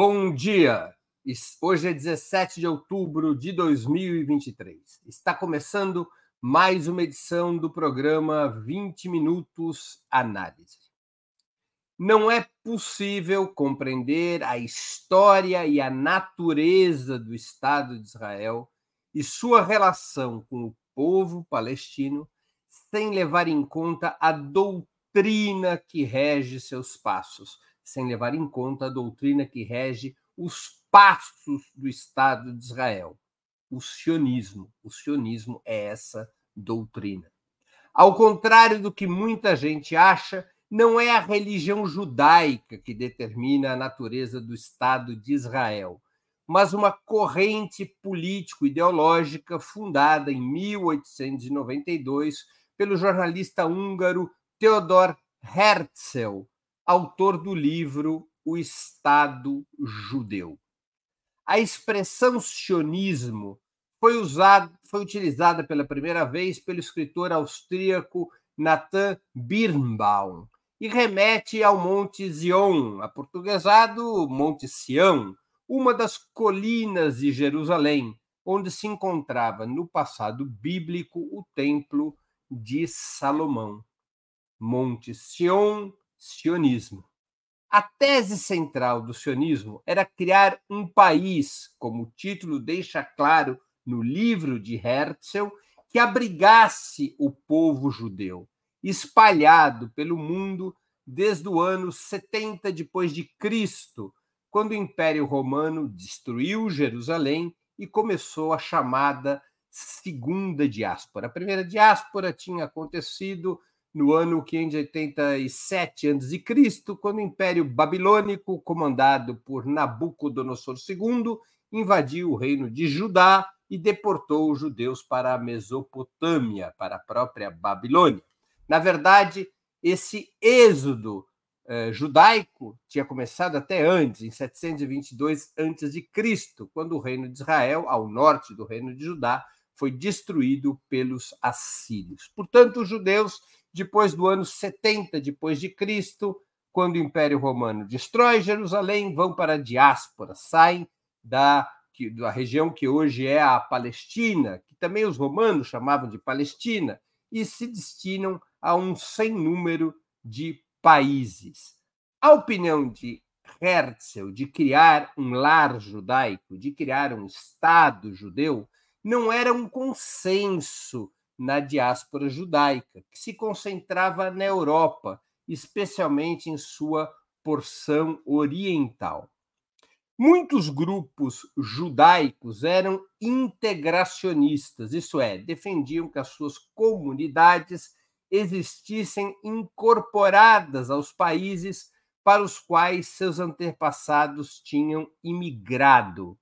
Bom dia! Hoje é 17 de outubro de 2023. Está começando mais uma edição do programa 20 Minutos Análise. Não é possível compreender a história e a natureza do Estado de Israel e sua relação com o povo palestino sem levar em conta a doutrina que rege seus passos sem levar em conta a doutrina que rege os passos do Estado de Israel, o sionismo. O sionismo é essa doutrina. Ao contrário do que muita gente acha, não é a religião judaica que determina a natureza do Estado de Israel, mas uma corrente político-ideológica fundada em 1892 pelo jornalista húngaro Theodor Herzl, autor do livro O Estado Judeu. A expressão sionismo foi, usado, foi utilizada pela primeira vez pelo escritor austríaco Nathan Birnbaum e remete ao Monte Zion, aportuguesado Monte Sião, uma das colinas de Jerusalém, onde se encontrava no passado bíblico o Templo de Salomão. Monte Sião sionismo. A tese central do sionismo era criar um país, como o título deixa claro no livro de Herzl, que abrigasse o povo judeu, espalhado pelo mundo desde o ano 70 depois de Cristo, quando o Império Romano destruiu Jerusalém e começou a chamada Segunda Diáspora. A primeira diáspora tinha acontecido no ano 587 a.C., quando o Império Babilônico, comandado por Nabucodonosor II, invadiu o reino de Judá e deportou os judeus para a Mesopotâmia, para a própria Babilônia. Na verdade, esse êxodo eh, judaico tinha começado até antes, em 722 a.C., quando o reino de Israel, ao norte do reino de Judá, foi destruído pelos assírios. Portanto, os judeus depois do ano 70 depois de Cristo, quando o Império Romano destrói Jerusalém, vão para a diáspora, saem da, da região que hoje é a Palestina, que também os romanos chamavam de Palestina, e se destinam a um sem número de países. A opinião de Herzl de criar um lar judaico, de criar um Estado judeu, não era um consenso na diáspora judaica, que se concentrava na Europa, especialmente em sua porção oriental. Muitos grupos judaicos eram integracionistas, isso é, defendiam que as suas comunidades existissem incorporadas aos países para os quais seus antepassados tinham imigrado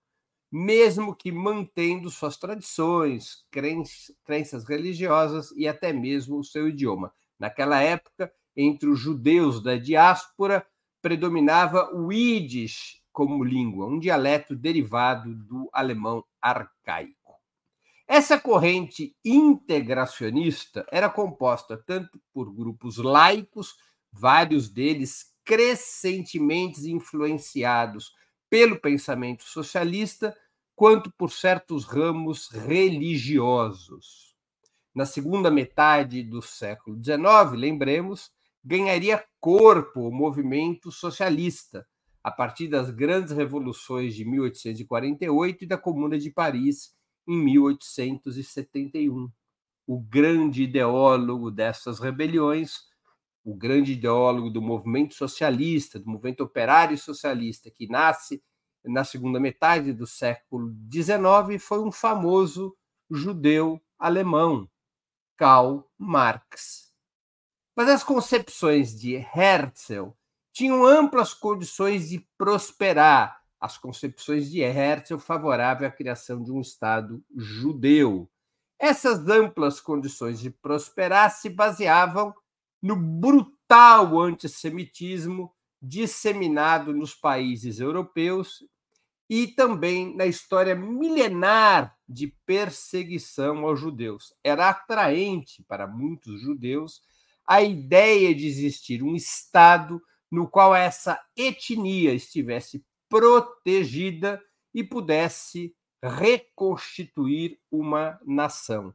mesmo que mantendo suas tradições, crenças religiosas e até mesmo o seu idioma. Naquela época, entre os judeus da diáspora, predominava o Yiddish como língua, um dialeto derivado do alemão arcaico. Essa corrente integracionista era composta tanto por grupos laicos, vários deles crescentemente influenciados pelo pensamento socialista, quanto por certos ramos religiosos. Na segunda metade do século XIX, lembremos, ganharia corpo o movimento socialista, a partir das grandes revoluções de 1848 e da Comuna de Paris em 1871. O grande ideólogo dessas rebeliões o grande ideólogo do movimento socialista, do movimento operário socialista, que nasce na segunda metade do século XIX, foi um famoso judeu alemão, Karl Marx. Mas as concepções de Herzl tinham amplas condições de prosperar. As concepções de Herzl favoráveis à criação de um Estado judeu. Essas amplas condições de prosperar se baseavam no brutal antissemitismo disseminado nos países europeus e também na história milenar de perseguição aos judeus. Era atraente para muitos judeus a ideia de existir um Estado no qual essa etnia estivesse protegida e pudesse reconstituir uma nação.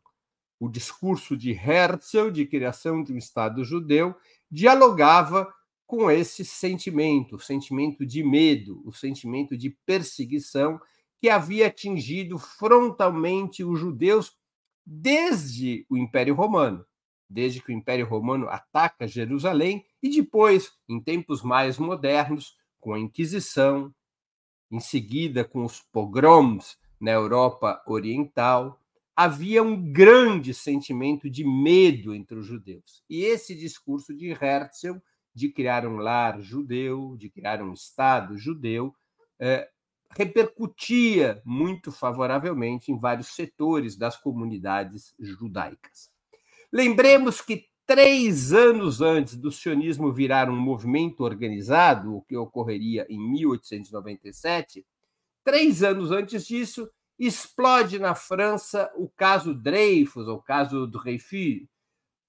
O discurso de Herzl de criação de um Estado judeu dialogava com esse sentimento, o sentimento de medo, o sentimento de perseguição que havia atingido frontalmente os judeus desde o Império Romano, desde que o Império Romano ataca Jerusalém e depois, em tempos mais modernos, com a Inquisição, em seguida com os pogroms na Europa Oriental, havia um grande sentimento de medo entre os judeus. E esse discurso de Herzl de criar um lar judeu, de criar um Estado judeu, é, repercutia muito favoravelmente em vários setores das comunidades judaicas. Lembremos que três anos antes do sionismo virar um movimento organizado, o que ocorreria em 1897, três anos antes disso, explode na França o caso Dreyfus, ou caso Dreyfus,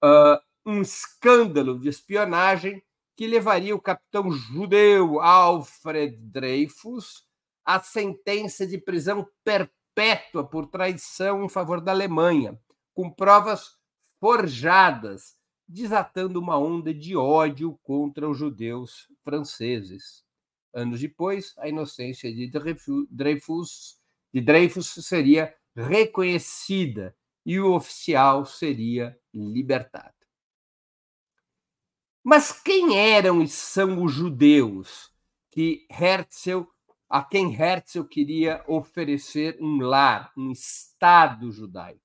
uh, um escândalo de espionagem que levaria o capitão judeu Alfred Dreyfus à sentença de prisão perpétua por traição em favor da Alemanha, com provas forjadas, desatando uma onda de ódio contra os judeus franceses. Anos depois, a inocência de Dreyfus, de Dreyfus seria reconhecida e o oficial seria libertado. Mas quem eram e são os judeus que Herzl, a quem Herzl queria oferecer um lar, um Estado judaico?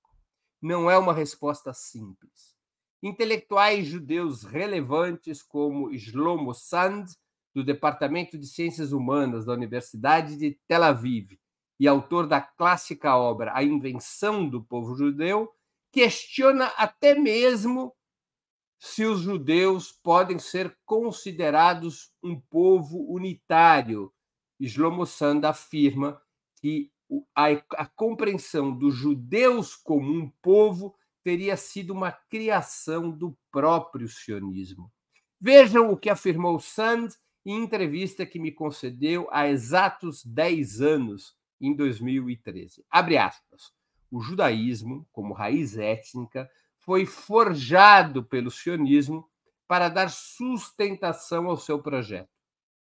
Não é uma resposta simples. Intelectuais judeus relevantes como Shlomo Sand, do Departamento de Ciências Humanas da Universidade de Tel Aviv, e autor da clássica obra A Invenção do Povo Judeu, questiona até mesmo se os judeus podem ser considerados um povo unitário. Shlomo Sand afirma que a, a compreensão dos judeus como um povo teria sido uma criação do próprio sionismo. Vejam o que afirmou Sand em entrevista que me concedeu há exatos 10 anos, em 2013. Abre aspas. O judaísmo, como raiz étnica, foi forjado pelo sionismo para dar sustentação ao seu projeto.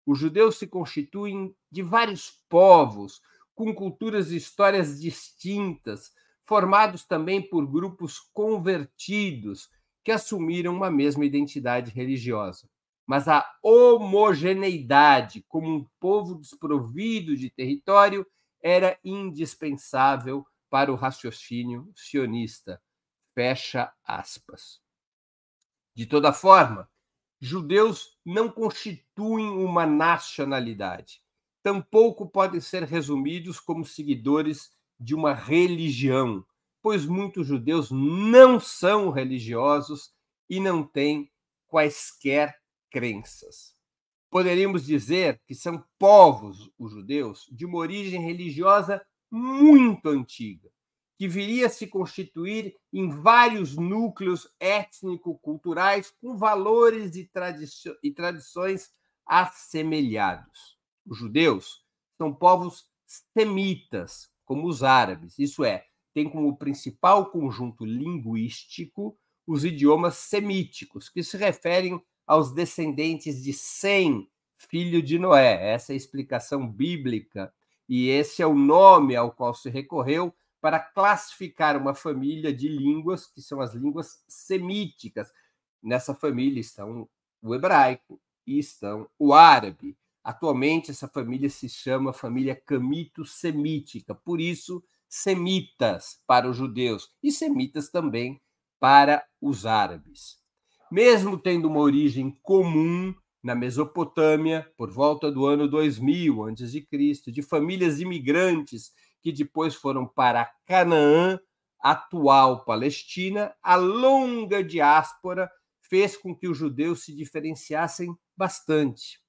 Os judeus se constituem de vários povos, com culturas e histórias distintas, formados também por grupos convertidos que assumiram uma mesma identidade religiosa. Mas a homogeneidade, como um povo desprovido de território, era indispensável para o raciocínio sionista Fecha aspas. De toda forma, judeus não constituem uma nacionalidade. Tampouco podem ser resumidos como seguidores de uma religião, pois muitos judeus não são religiosos e não têm quaisquer crenças. Poderíamos dizer que são povos, os judeus, de uma origem religiosa muito antiga, que viria a se constituir em vários núcleos étnico-culturais com valores e, e tradições assemelhados. Os judeus são povos semitas, como os árabes, isso é, têm como principal conjunto linguístico os idiomas semíticos, que se referem aos descendentes de Sem, filho de Noé. Essa é a explicação bíblica e esse é o nome ao qual se recorreu para classificar uma família de línguas, que são as línguas semíticas. Nessa família estão o hebraico e estão o árabe. Atualmente, essa família se chama família camito-semítica, por isso, semitas para os judeus e semitas também para os árabes. Mesmo tendo uma origem comum na Mesopotâmia, por volta do ano 2000 a.C., de famílias imigrantes que depois foram para Canaã, atual Palestina, a longa diáspora fez com que os judeus se diferenciassem bastante.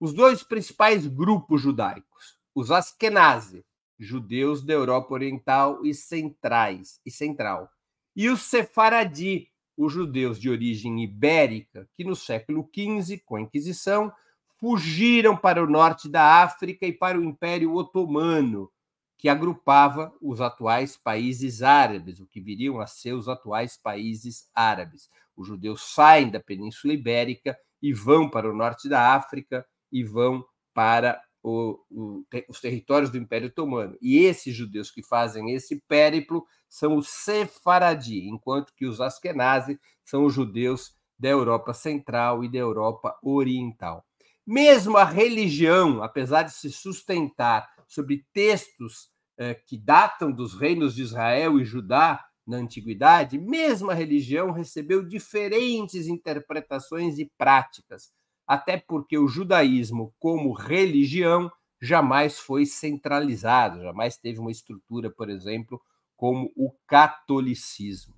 Os dois principais grupos judaicos, os Askenazi, judeus da Europa Oriental e centrais e central, e os Sefaradi, os judeus de origem ibérica, que no século XV, com a Inquisição, fugiram para o norte da África e para o Império Otomano, que agrupava os atuais países árabes, o que viriam a ser os atuais países árabes. Os judeus saem da Península Ibérica e vão para o norte da África e vão para o, o, os territórios do Império Otomano. E esses judeus que fazem esse périplo são os Sefaradi, enquanto que os Askenazi são os judeus da Europa Central e da Europa Oriental. Mesmo a religião, apesar de se sustentar sobre textos eh, que datam dos reinos de Israel e Judá na antiguidade, mesmo a religião recebeu diferentes interpretações e práticas, até porque o judaísmo, como religião, jamais foi centralizado, jamais teve uma estrutura, por exemplo, como o catolicismo.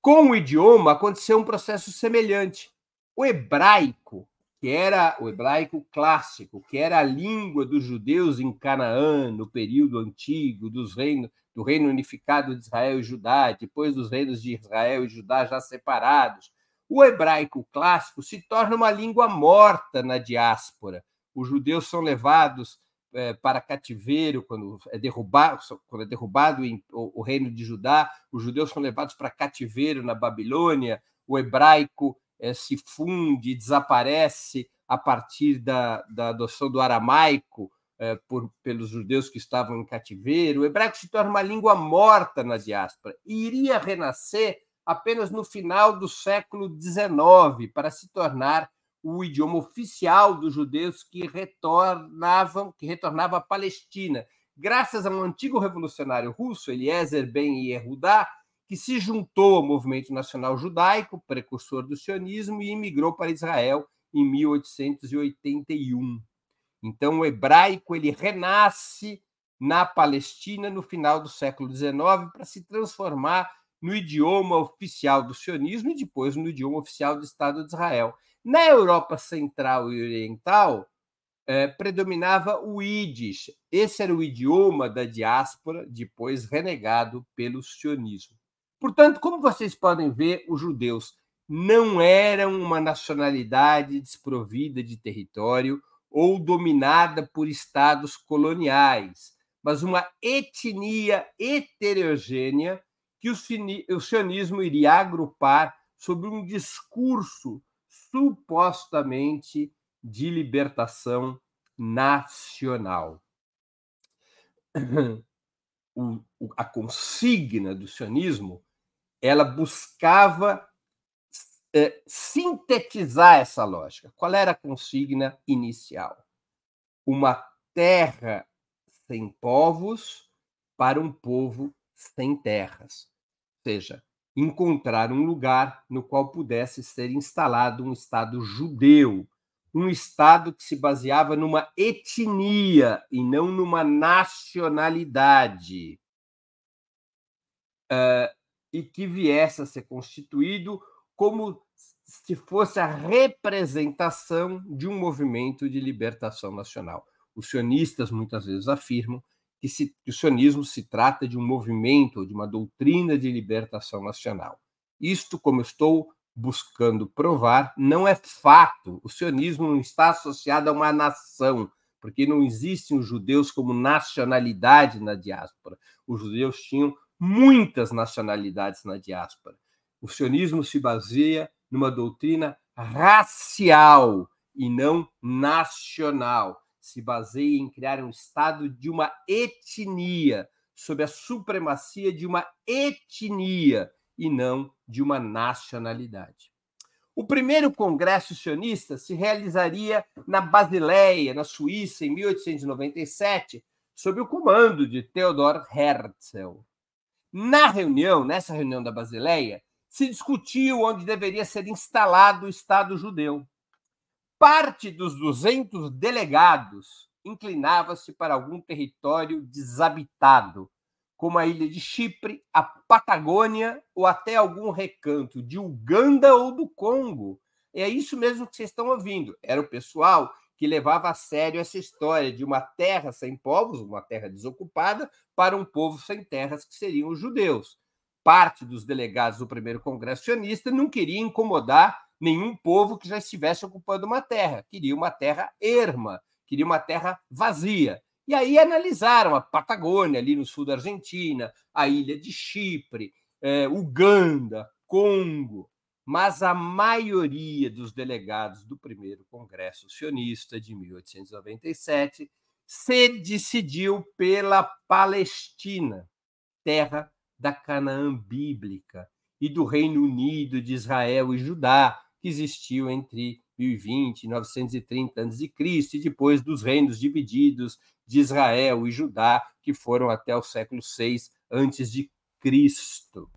Com o idioma aconteceu um processo semelhante. O hebraico, que era o hebraico clássico, que era a língua dos judeus em Canaã, no período antigo dos reinos, do reino unificado de Israel e Judá, depois dos reinos de Israel e Judá já separados, o hebraico clássico se torna uma língua morta na diáspora. Os judeus são levados é, para cativeiro quando é derrubado, quando é derrubado o, reino de Judá, os judeus são levados para cativeiro na Babilônia, o hebraico é, se funde, desaparece a partir da, da adoção do aramaico é, por, pelos judeus que estavam em cativeiro. O hebraico se torna uma língua morta na diáspora e iria renascer apenas no final do século XIX, para se tornar o idioma oficial dos judeus que retornavam, que retornava à Palestina, graças a um antigo revolucionário russo, Eliezer Ben Yehudá, que se juntou ao movimento nacional judaico, precursor do sionismo, e imigrou para Israel em 1881. Então, o hebraico ele renasce na Palestina no final do século XIX para se transformar no idioma oficial do sionismo e depois no idioma oficial do Estado de Israel. Na Europa Central e Oriental, eh, predominava o Yiddish. Esse era o idioma da diáspora, depois renegado pelo sionismo. Portanto, como vocês podem ver, os judeus não eram uma nacionalidade desprovida de território ou dominada por estados coloniais, mas uma etnia heterogênea que o sionismo iria agrupar sobre um discurso supostamente de libertação nacional. O, a consigna do sionismo ela buscava é, sintetizar essa lógica. Qual era a consigna inicial? Uma terra sem povos para um povo sem terras seja, encontrar um lugar no qual pudesse ser instalado um Estado judeu, um Estado que se baseava numa etnia e não numa nacionalidade, uh, e que viesse a ser constituído como se fosse a representação de um movimento de libertação nacional. Os sionistas muitas vezes afirmam que, se, que o sionismo se trata de um movimento, de uma doutrina de libertação nacional. Isto, como estou buscando provar, não é fato. O sionismo não está associado a uma nação, porque não existem os judeus como nacionalidade na diáspora. Os judeus tinham muitas nacionalidades na diáspora. O sionismo se baseia numa doutrina racial e não nacional se baseia em criar um Estado de uma etnia, sob a supremacia de uma etnia e não de uma nacionalidade. O primeiro congresso sionista se realizaria na Basileia, na Suíça, em 1897, sob o comando de Theodor Herzl. Na reunião, nessa reunião da Basileia, se discutiu onde deveria ser instalado o Estado judeu parte dos 200 delegados inclinava-se para algum território desabitado, como a ilha de Chipre, a Patagônia ou até algum recanto de Uganda ou do Congo. É isso mesmo que vocês estão ouvindo. Era o pessoal que levava a sério essa história de uma terra sem povos, uma terra desocupada, para um povo sem terras, que seriam os judeus. Parte dos delegados do primeiro congresso sionista não queria incomodar nenhum povo que já estivesse ocupando uma terra, queria uma terra erma, queria uma terra vazia. E aí analisaram a Patagônia, ali no sul da Argentina, a ilha de Chipre, eh, Uganda, Congo, mas a maioria dos delegados do primeiro Congresso Sionista de 1897 se decidiu pela Palestina, terra da Canaã bíblica, e do Reino Unido de Israel e Judá, que existiu entre 1020 e 930 a.C., e depois dos reinos divididos de Israel e Judá, que foram até o século VI antes de Cristo.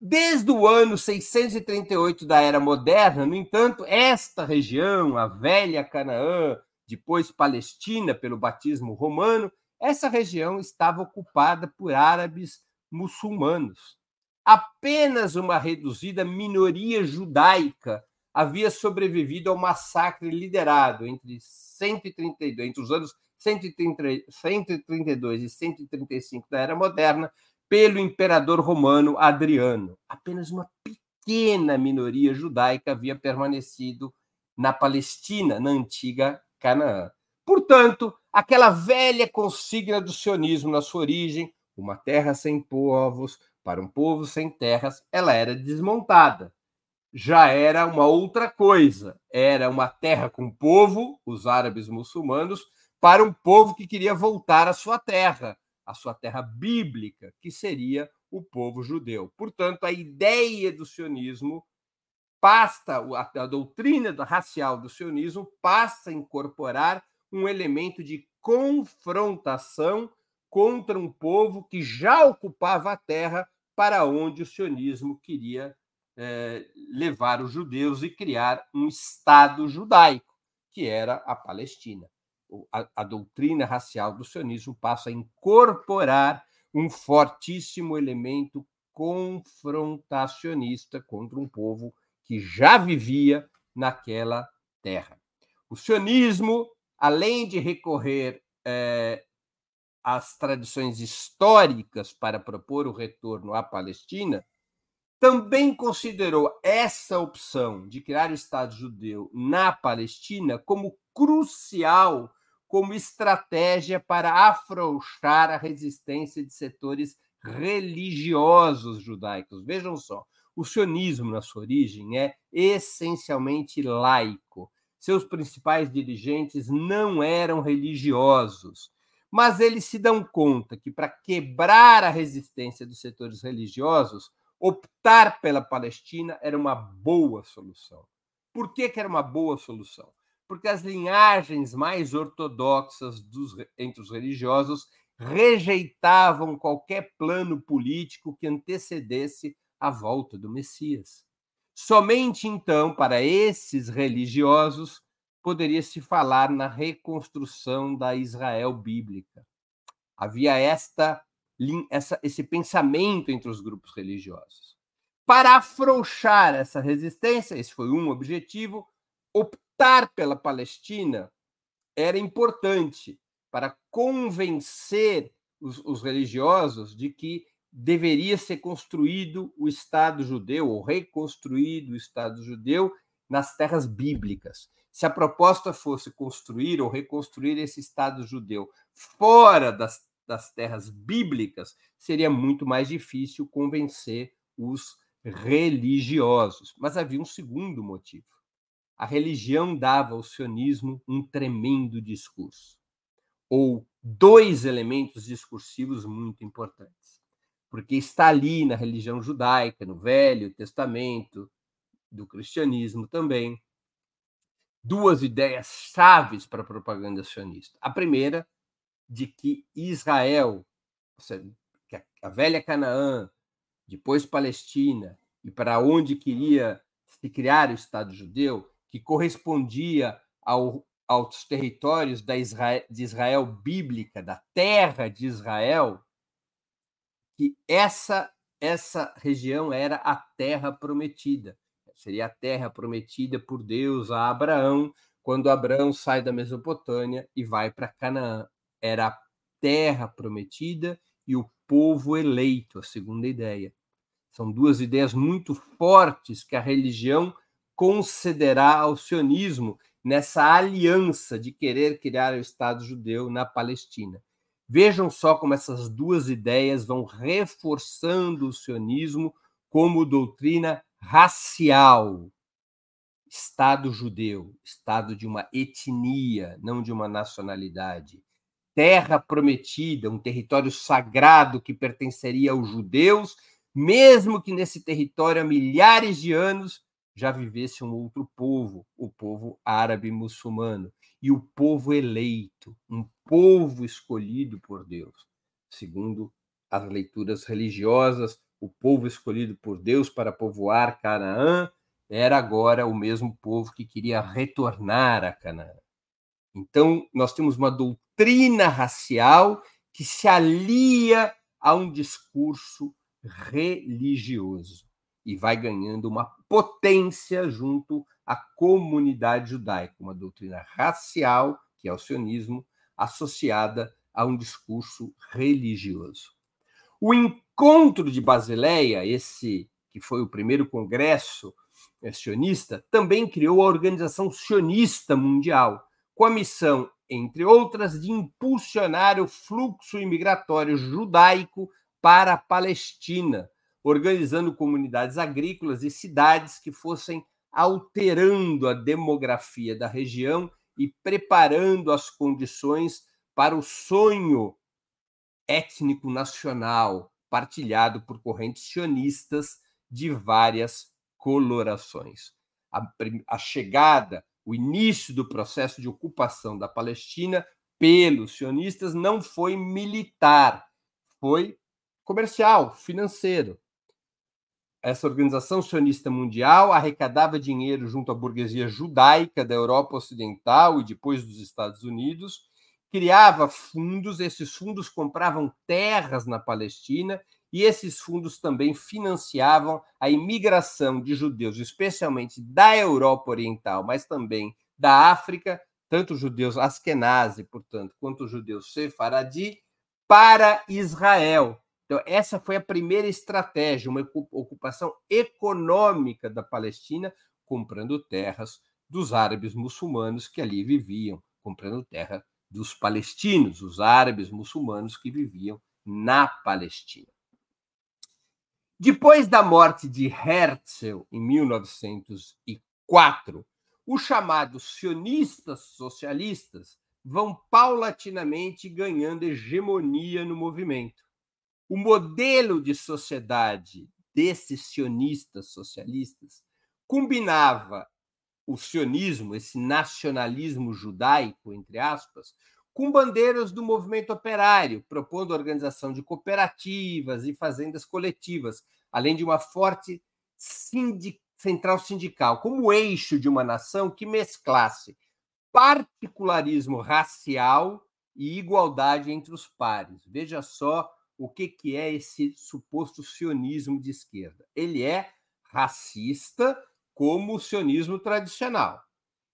Desde o ano 638 da Era Moderna, no entanto, esta região, a velha Canaã, depois Palestina pelo batismo romano, essa região estava ocupada por árabes muçulmanos. Apenas uma reduzida minoria judaica havia sobrevivido ao massacre liderado entre 132, entre os anos 132 e 135 da Era Moderna pelo imperador romano Adriano. Apenas uma pequena minoria judaica havia permanecido na Palestina, na antiga Canaã. Portanto, aquela velha consigna do sionismo na sua origem, uma terra sem povos, para um povo sem terras, ela era desmontada já era uma outra coisa. Era uma terra com povo, os árabes muçulmanos, para um povo que queria voltar à sua terra, a sua terra bíblica, que seria o povo judeu. Portanto, a ideia do sionismo passa, a, doutrina racial do sionismo passa a incorporar um elemento de confrontação contra um povo que já ocupava a terra para onde o sionismo queria é, levar os judeus e criar um Estado judaico, que era a Palestina. A, a doutrina racial do sionismo passa a incorporar um fortíssimo elemento confrontacionista contra um povo que já vivia naquela terra. O sionismo, além de recorrer é, às tradições históricas para propor o retorno à Palestina, também considerou essa opção de criar o Estado judeu na Palestina como crucial como estratégia para afrouxar a resistência de setores religiosos judaicos. Vejam só, o sionismo, na sua origem, é essencialmente laico. Seus principais dirigentes não eram religiosos, mas eles se dão conta que, para quebrar a resistência dos setores religiosos, optar pela Palestina era uma boa solução. Por que, que era uma boa solução? Porque as linhagens mais ortodoxas dos, entre os religiosos rejeitavam qualquer plano político que antecedesse a volta do Messias. Somente então, para esses religiosos, poderia se falar na reconstrução da Israel bíblica. Havia esta essa, esse pensamento entre os grupos religiosos. Para afrouxar essa resistência, esse foi um objetivo, optar pela Palestina era importante para convencer os, os religiosos de que deveria ser construído o Estado judeu, ou reconstruído o Estado judeu nas terras bíblicas. Se a proposta fosse construir ou reconstruir esse Estado judeu fora das das terras bíblicas, seria muito mais difícil convencer os religiosos. Mas havia um segundo motivo. A religião dava ao sionismo um tremendo discurso, ou dois elementos discursivos muito importantes. Porque está ali na religião judaica, no Velho Testamento, do cristianismo também, duas ideias chaves para a propaganda sionista. A primeira de que Israel, que a velha Canaã, depois Palestina, e para onde queria se criar o Estado judeu, que correspondia ao, aos territórios da Israel, de Israel bíblica, da terra de Israel, que essa essa região era a terra prometida. Seria a terra prometida por Deus a Abraão, quando Abraão sai da Mesopotâmia e vai para Canaã era a terra prometida e o povo eleito, a segunda ideia. São duas ideias muito fortes que a religião concederá ao sionismo nessa aliança de querer criar o Estado judeu na Palestina. Vejam só como essas duas ideias vão reforçando o sionismo como doutrina racial. Estado judeu, Estado de uma etnia, não de uma nacionalidade. Terra prometida, um território sagrado que pertenceria aos judeus, mesmo que nesse território há milhares de anos já vivesse um outro povo, o povo árabe muçulmano, e o povo eleito, um povo escolhido por Deus. Segundo as leituras religiosas, o povo escolhido por Deus para povoar Canaã era agora o mesmo povo que queria retornar a Canaã. Então, nós temos uma doutrina racial que se alia a um discurso religioso e vai ganhando uma potência junto à comunidade judaica, uma doutrina racial, que é o sionismo, associada a um discurso religioso. O encontro de Basileia, esse que foi o primeiro congresso eh, sionista, também criou a Organização Sionista Mundial, com a missão, entre outras, de impulsionar o fluxo imigratório judaico para a Palestina, organizando comunidades agrícolas e cidades que fossem alterando a demografia da região e preparando as condições para o sonho étnico nacional partilhado por correntes sionistas de várias colorações. A, a chegada, o início do processo de ocupação da Palestina pelos sionistas não foi militar, foi comercial, financeiro essa organização sionista mundial arrecadava dinheiro junto à burguesia judaica da Europa Ocidental e depois dos Estados Unidos, criava fundos, esses fundos compravam terras na Palestina e esses fundos também financiavam a imigração de judeus, especialmente da Europa Oriental, mas também da África, tanto judeus askenazi, portanto, quanto judeus sefaradi, para Israel, então, essa foi a primeira estratégia, uma ocupação econômica da Palestina, comprando terras dos árabes muçulmanos que ali viviam, comprando terra dos palestinos, os árabes muçulmanos que viviam na Palestina. Depois da morte de Herzl em 1904, os chamados sionistas socialistas vão paulatinamente ganhando hegemonia no movimento. O modelo de sociedade desses sionistas socialistas combinava o sionismo, esse nacionalismo judaico, entre aspas, com bandeiras do movimento operário, propondo a organização de cooperativas e fazendas coletivas, além de uma forte central sindical, como eixo de uma nação que mesclasse particularismo racial e igualdade entre os pares. Veja só o que, que é esse suposto sionismo de esquerda. Ele é racista como o sionismo tradicional.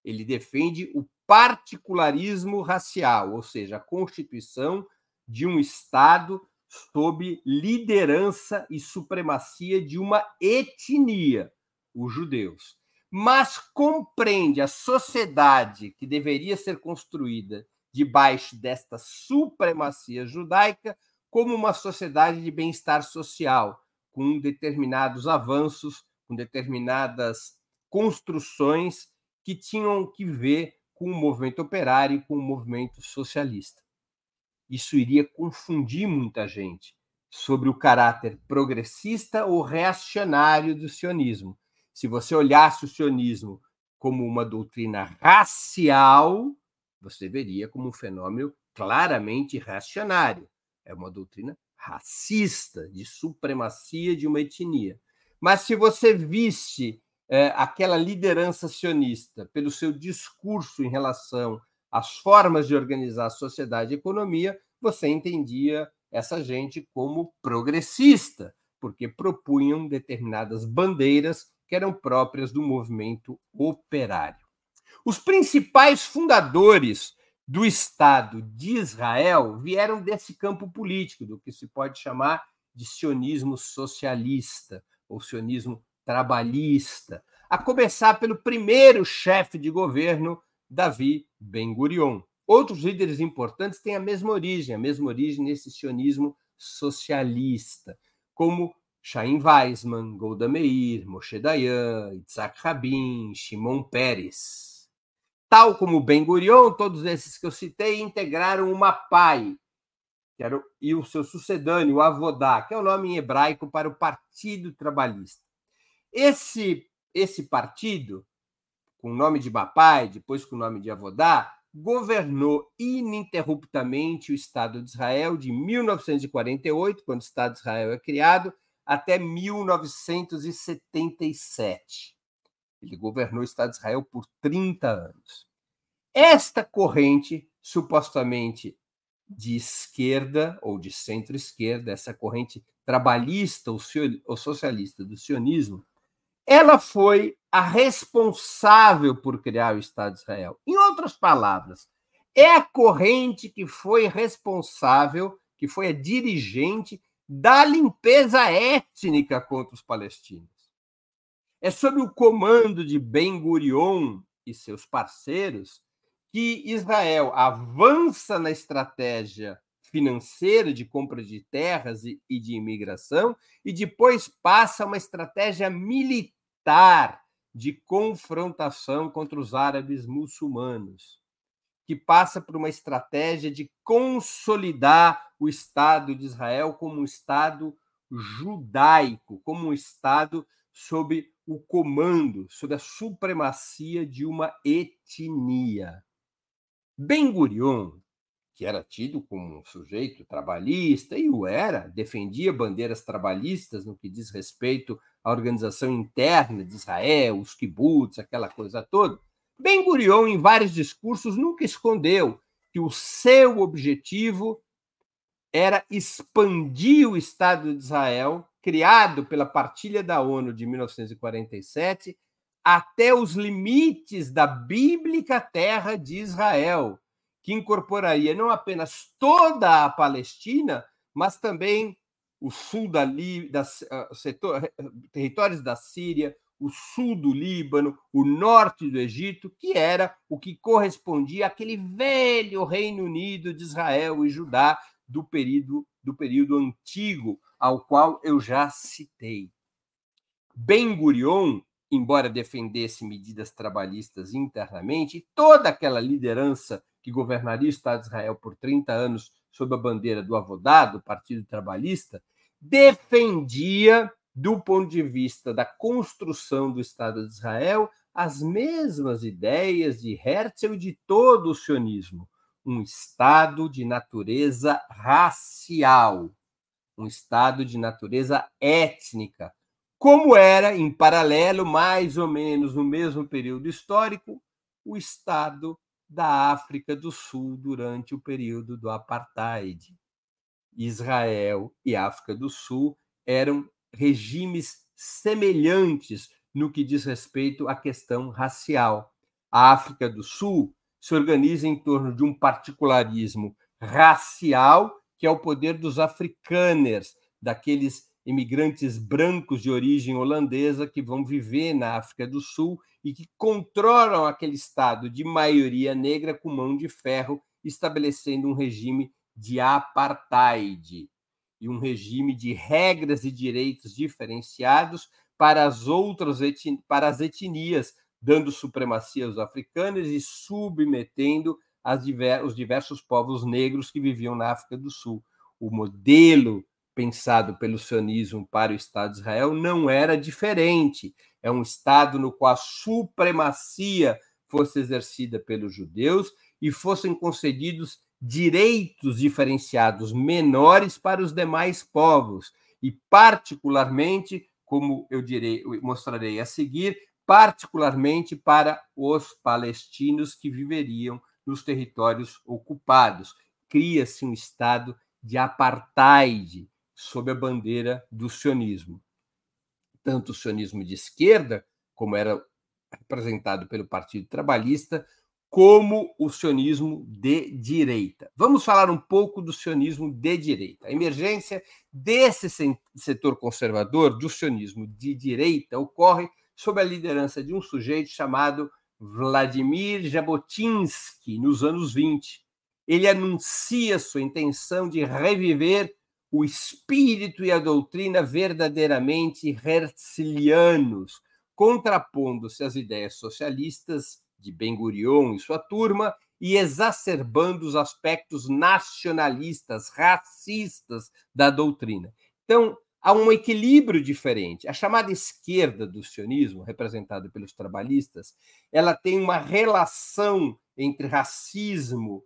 Ele defende o particularismo racial, ou seja, a constituição de um Estado sob liderança e supremacia de uma etnia, os judeus. Mas compreende a sociedade que deveria ser construída debaixo desta supremacia judaica como uma sociedade de bem-estar social, com determinados avanços, com determinadas construções que tinham que ver com o movimento operário e com o movimento socialista. Isso iria confundir muita gente sobre o caráter progressista ou reacionário do sionismo. Se você olhasse o sionismo como uma doutrina racial, você veria como um fenômeno claramente reacionário. É uma doutrina racista, de supremacia de uma etnia. Mas se você visse é, aquela liderança sionista pelo seu discurso em relação às formas de organizar a sociedade e a economia, você entendia essa gente como progressista, porque propunham determinadas bandeiras que eram próprias do movimento operário. Os principais fundadores do Estado de Israel vieram desse campo político, do que se pode chamar de sionismo socialista ou sionismo trabalhista. a começar pelo primeiro chefe de governo, Davi Ben-Gurion. Outros líderes importantes têm a mesma origem, a mesma origem nesse sionismo socialista, como Chaim Weizmann, Golda Meir, Moshe Dayan, Isaac Rabin, Shimon Peres. Tal como Ben Gurion, todos esses que eu citei integraram o Mapai, que era, e o seu sucedâneo, o Avodá, que é o nome em hebraico para o Partido Trabalhista. Esse, esse partido, com o nome de Mapai, depois com o nome de Avodá, governou ininterruptamente o Estado de Israel de 1948, quando o Estado de Israel é criado, até 1977. Ele governou o Estado de Israel por 30 anos. Esta corrente, supostamente de esquerda ou de centro-esquerda, essa corrente trabalhista ou socialista do sionismo, ela foi a responsável por criar o Estado de Israel. Em outras palavras, é a corrente que foi responsável, que foi a dirigente da limpeza étnica contra os palestinos. É sob o comando de Ben Gurion e seus parceiros que Israel avança na estratégia financeira de compra de terras e de imigração e depois passa a uma estratégia militar de confrontação contra os árabes muçulmanos, que passa por uma estratégia de consolidar o Estado de Israel como um Estado judaico, como um Estado sob o comando, sob a supremacia de uma etnia. Ben Gurion, que era tido como um sujeito trabalhista, e o era, defendia bandeiras trabalhistas no que diz respeito à organização interna de Israel, os kibbutz, aquela coisa toda. Ben Gurion, em vários discursos, nunca escondeu que o seu objetivo era expandir o Estado de Israel, criado pela Partilha da ONU de 1947, até os limites da bíblica terra de Israel, que incorporaria não apenas toda a Palestina, mas também o sul da, da uh, setor, territórios da Síria, o sul do Líbano, o norte do Egito, que era o que correspondia àquele velho Reino Unido de Israel e Judá do período, do período antigo, ao qual eu já citei. Ben Gurion, embora defendesse medidas trabalhistas internamente, toda aquela liderança que governaria o Estado de Israel por 30 anos sob a bandeira do Avodá, do Partido Trabalhista, defendia, do ponto de vista da construção do Estado de Israel, as mesmas ideias de Herzl e de todo o sionismo. Um Estado de natureza racial, um Estado de natureza étnica, como era, em paralelo, mais ou menos no mesmo período histórico, o Estado da África do Sul durante o período do Apartheid. Israel e África do Sul eram regimes semelhantes no que diz respeito à questão racial. A África do Sul se organiza em torno de um particularismo racial, que é o poder dos afrikaners, daqueles imigrantes brancos de origem holandesa que vão viver na África do Sul e que controlam aquele estado de maioria negra com mão de ferro, estabelecendo um regime de apartheid e um regime de regras e direitos diferenciados para as outras para as etnias dando supremacia aos africanos e submetendo diver, os diversos povos negros que viviam na África do Sul. O modelo pensado pelo sionismo para o Estado de Israel não era diferente. É um Estado no qual a supremacia fosse exercida pelos judeus e fossem concedidos direitos diferenciados menores para os demais povos, e particularmente, como eu direi, mostrarei a seguir, particularmente para os palestinos que viveriam nos territórios ocupados. Cria-se um estado de apartheid sob a bandeira do sionismo. Tanto o sionismo de esquerda, como era representado pelo Partido Trabalhista, como o sionismo de direita. Vamos falar um pouco do sionismo de direita. A emergência desse setor conservador, do sionismo de direita, ocorre sob a liderança de um sujeito chamado Vladimir Jabotinsky, nos anos 20. Ele anuncia sua intenção de reviver o espírito e a doutrina verdadeiramente herzlianos, contrapondo-se às ideias socialistas de Ben-Gurion e sua turma e exacerbando os aspectos nacionalistas, racistas da doutrina. Então, há um equilíbrio diferente. A chamada esquerda do sionismo, representada pelos trabalhistas, ela tem uma relação entre racismo,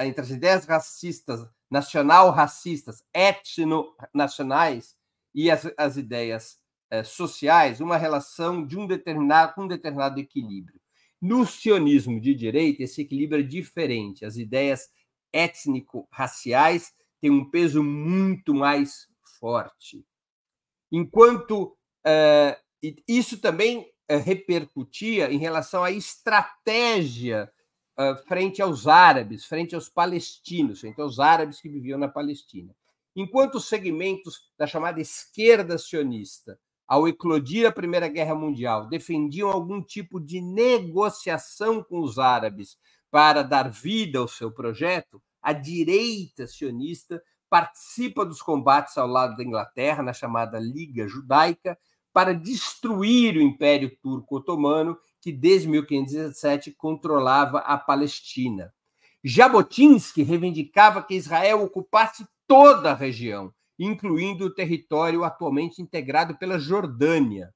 entre as ideias racistas, nacional-racistas, etno-nacionais e as, as ideias eh, sociais, uma relação de um determinado, um determinado equilíbrio. No sionismo de direita, esse equilíbrio é diferente. As ideias étnico-raciais têm um peso muito mais forte. Enquanto uh, isso também uh, repercutia em relação à estratégia uh, frente aos árabes, frente aos palestinos, frente aos árabes que viviam na Palestina. Enquanto os segmentos da chamada esquerda sionista ao eclodir a Primeira Guerra Mundial, defendiam algum tipo de negociação com os árabes para dar vida ao seu projeto, a direita sionista participa dos combates ao lado da Inglaterra, na chamada Liga Judaica, para destruir o Império Turco Otomano, que desde 1517 controlava a Palestina. Jabotinsky reivindicava que Israel ocupasse toda a região, incluindo o território atualmente integrado pela Jordânia.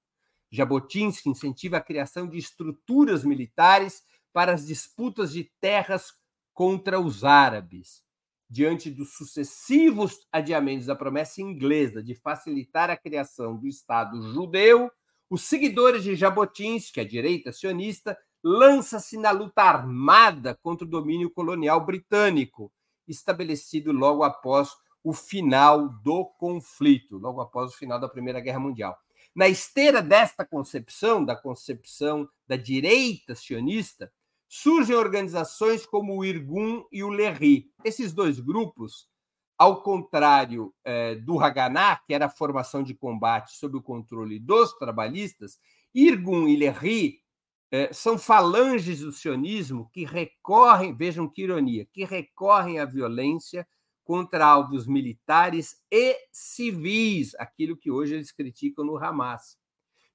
Jabotinsky incentiva a criação de estruturas militares para as disputas de terras contra os árabes. Diante dos sucessivos adiamentos da promessa inglesa de facilitar a criação do Estado judeu, os seguidores de Jabotinsky, a direita sionista, lança-se na luta armada contra o domínio colonial britânico, estabelecido logo após o final do conflito, logo após o final da Primeira Guerra Mundial. Na esteira desta concepção, da concepção da direita sionista, surgem organizações como o Irgun e o Lerri. Esses dois grupos, ao contrário eh, do Haganah, que era a formação de combate sob o controle dos trabalhistas, Irgun e Lerri eh, são falanges do sionismo que recorrem, vejam que ironia, que recorrem à violência contra alvos militares e civis, aquilo que hoje eles criticam no Hamas.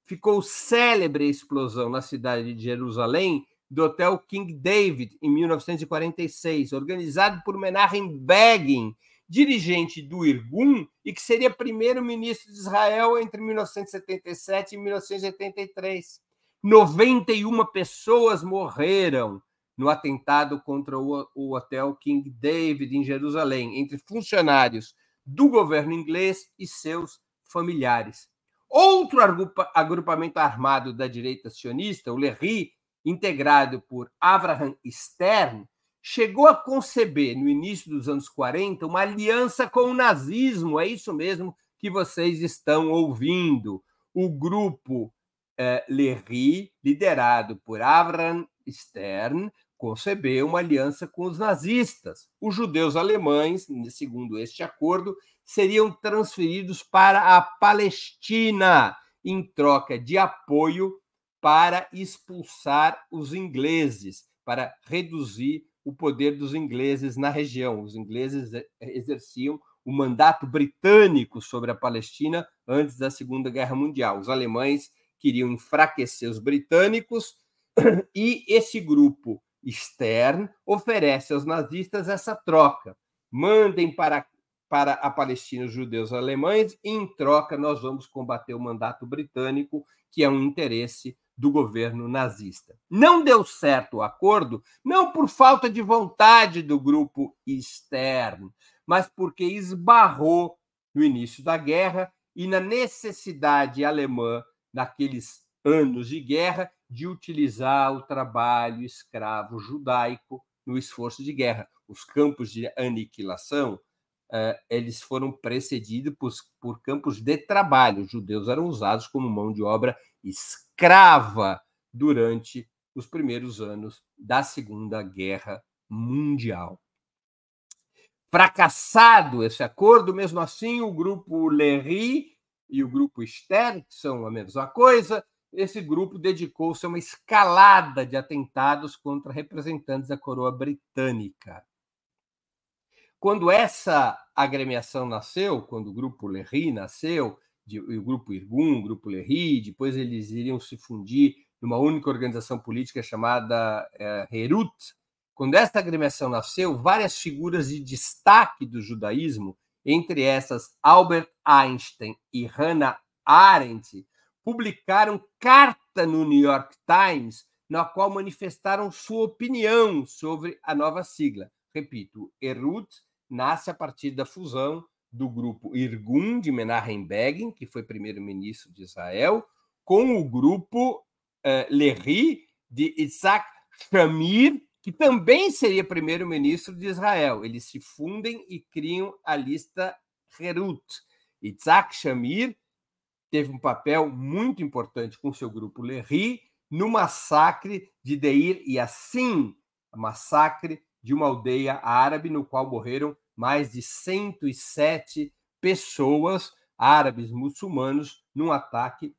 Ficou célebre a explosão na cidade de Jerusalém do Hotel King David, em 1946, organizado por Menachem Begin, dirigente do Irgun e que seria primeiro-ministro de Israel entre 1977 e 1983. 91 pessoas morreram no atentado contra o, hotel King David em Jerusalém, entre funcionários do governo inglês e seus familiares. Outro agrupamento armado da direita sionista, o Lerri, integrado por Abraham Stern, chegou a conceber, no início dos anos 40, uma aliança com o nazismo. É isso mesmo que vocês estão ouvindo. O grupo eh, Lerri, liderado por Abraham Stern, concebeu uma aliança com os nazistas. Os judeus alemães, segundo este acordo, seriam transferidos para a Palestina em troca de apoio para expulsar os ingleses, para reduzir o poder dos ingleses na região. Os ingleses exerciam o mandato britânico sobre a Palestina antes da Segunda Guerra Mundial. Os alemães queriam enfraquecer os britânicos e esse grupo Stern oferece aos nazistas essa troca. Mandem para, para a Palestina os judeus alemães e, em troca, nós vamos combater o mandato britânico, que é um interesse do governo nazista. Não deu certo o acordo, não por falta de vontade do grupo Stern, mas porque esbarrou no início da guerra e na necessidade alemã, naqueles anos de guerra, de utilizar o trabalho escravo judaico no esforço de guerra. Os campos de aniquilação eles foram precedidos por, por campos de trabalho. Os judeus eram usados como mão de obra escrava durante os primeiros anos da Segunda Guerra Mundial. Fracassado esse acordo, mesmo assim, o grupo Lerry e o grupo Stern, que são a mesma coisa, esse grupo dedicou-se a uma escalada de atentados contra representantes da coroa britânica. Quando essa agremiação nasceu, quando o grupo Lerri nasceu, de, o grupo Irgun, o grupo Lerri, depois eles iriam se fundir numa única organização política chamada é, Herut. Quando essa agremiação nasceu, várias figuras de destaque do judaísmo, entre essas Albert Einstein e Hannah Arendt, publicaram carta no New York Times na qual manifestaram sua opinião sobre a nova sigla. Repito, Herut nasce a partir da fusão do grupo Irgun de Menachem Begin, que foi primeiro-ministro de Israel, com o grupo uh, Lehi de Isaac Shamir, que também seria primeiro-ministro de Israel. Eles se fundem e criam a lista Herut. Isaac Shamir teve um papel muito importante com seu grupo Lehi no massacre de Deir e assim, massacre de uma aldeia árabe no qual morreram mais de 107 pessoas árabes muçulmanos num ataque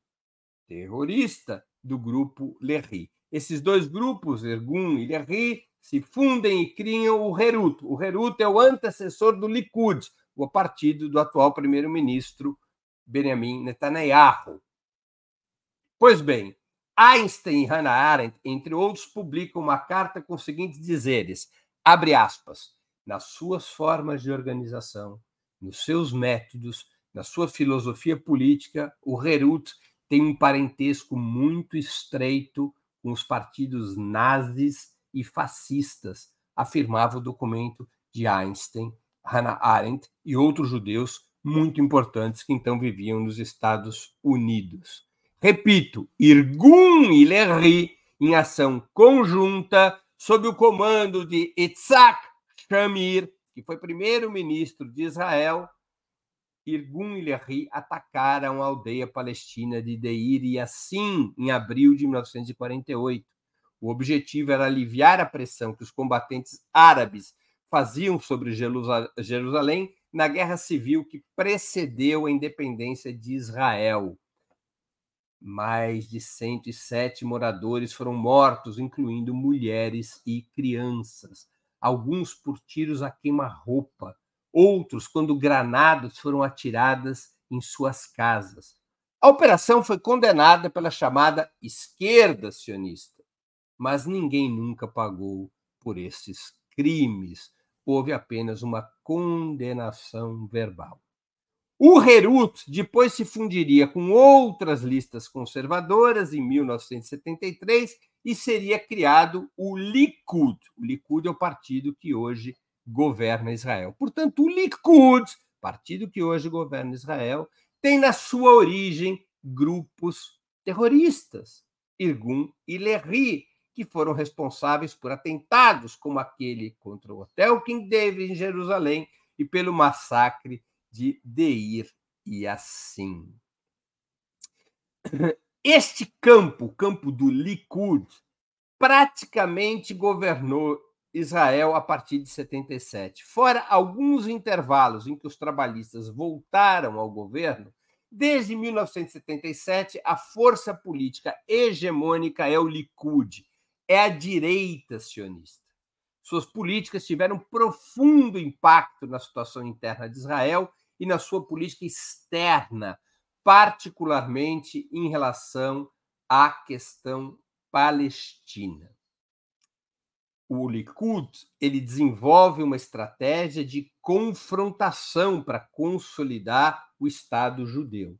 terrorista do grupo Lehi. Esses dois grupos, Ergun e Lehi, se fundem e criam o Herut. O Herut é o antecessor do Likud, o partido do atual primeiro-ministro Benjamin Netanyahu. Pois bem, Einstein e Hannah Arendt, entre outros, publicam uma carta com os seguintes dizeres: abre aspas, nas suas formas de organização, nos seus métodos, na sua filosofia política, o Herut tem um parentesco muito estreito com os partidos nazis e fascistas, afirmava o documento de Einstein, Hannah Arendt e outros judeus muito importantes que então viviam nos Estados Unidos. Repito, Irgun e Lerri, em ação conjunta, sob o comando de Itzhak Shamir, que foi primeiro-ministro de Israel, Irgun e Lerri atacaram a aldeia palestina de Deir e Yassin em abril de 1948. O objetivo era aliviar a pressão que os combatentes árabes faziam sobre Jerusalém na guerra civil que precedeu a independência de Israel. Mais de 107 moradores foram mortos, incluindo mulheres e crianças, alguns por tiros a queima-roupa, outros quando granadas foram atiradas em suas casas. A operação foi condenada pela chamada esquerda sionista, mas ninguém nunca pagou por esses crimes houve apenas uma condenação verbal. O Herut depois se fundiria com outras listas conservadoras em 1973 e seria criado o Likud. O Likud é o partido que hoje governa Israel. Portanto, o Likud, partido que hoje governa Israel, tem na sua origem grupos terroristas, Irgun e Lerri, que foram responsáveis por atentados como aquele contra o Hotel King David em Jerusalém e pelo massacre de Deir e assim. Este campo, o campo do Likud, praticamente governou Israel a partir de 77. Fora alguns intervalos em que os trabalhistas voltaram ao governo, desde 1977 a força política hegemônica é o Likud, é a direita sionista. Suas políticas tiveram profundo impacto na situação interna de Israel e na sua política externa, particularmente em relação à questão palestina. O Likud ele desenvolve uma estratégia de confrontação para consolidar o Estado judeu.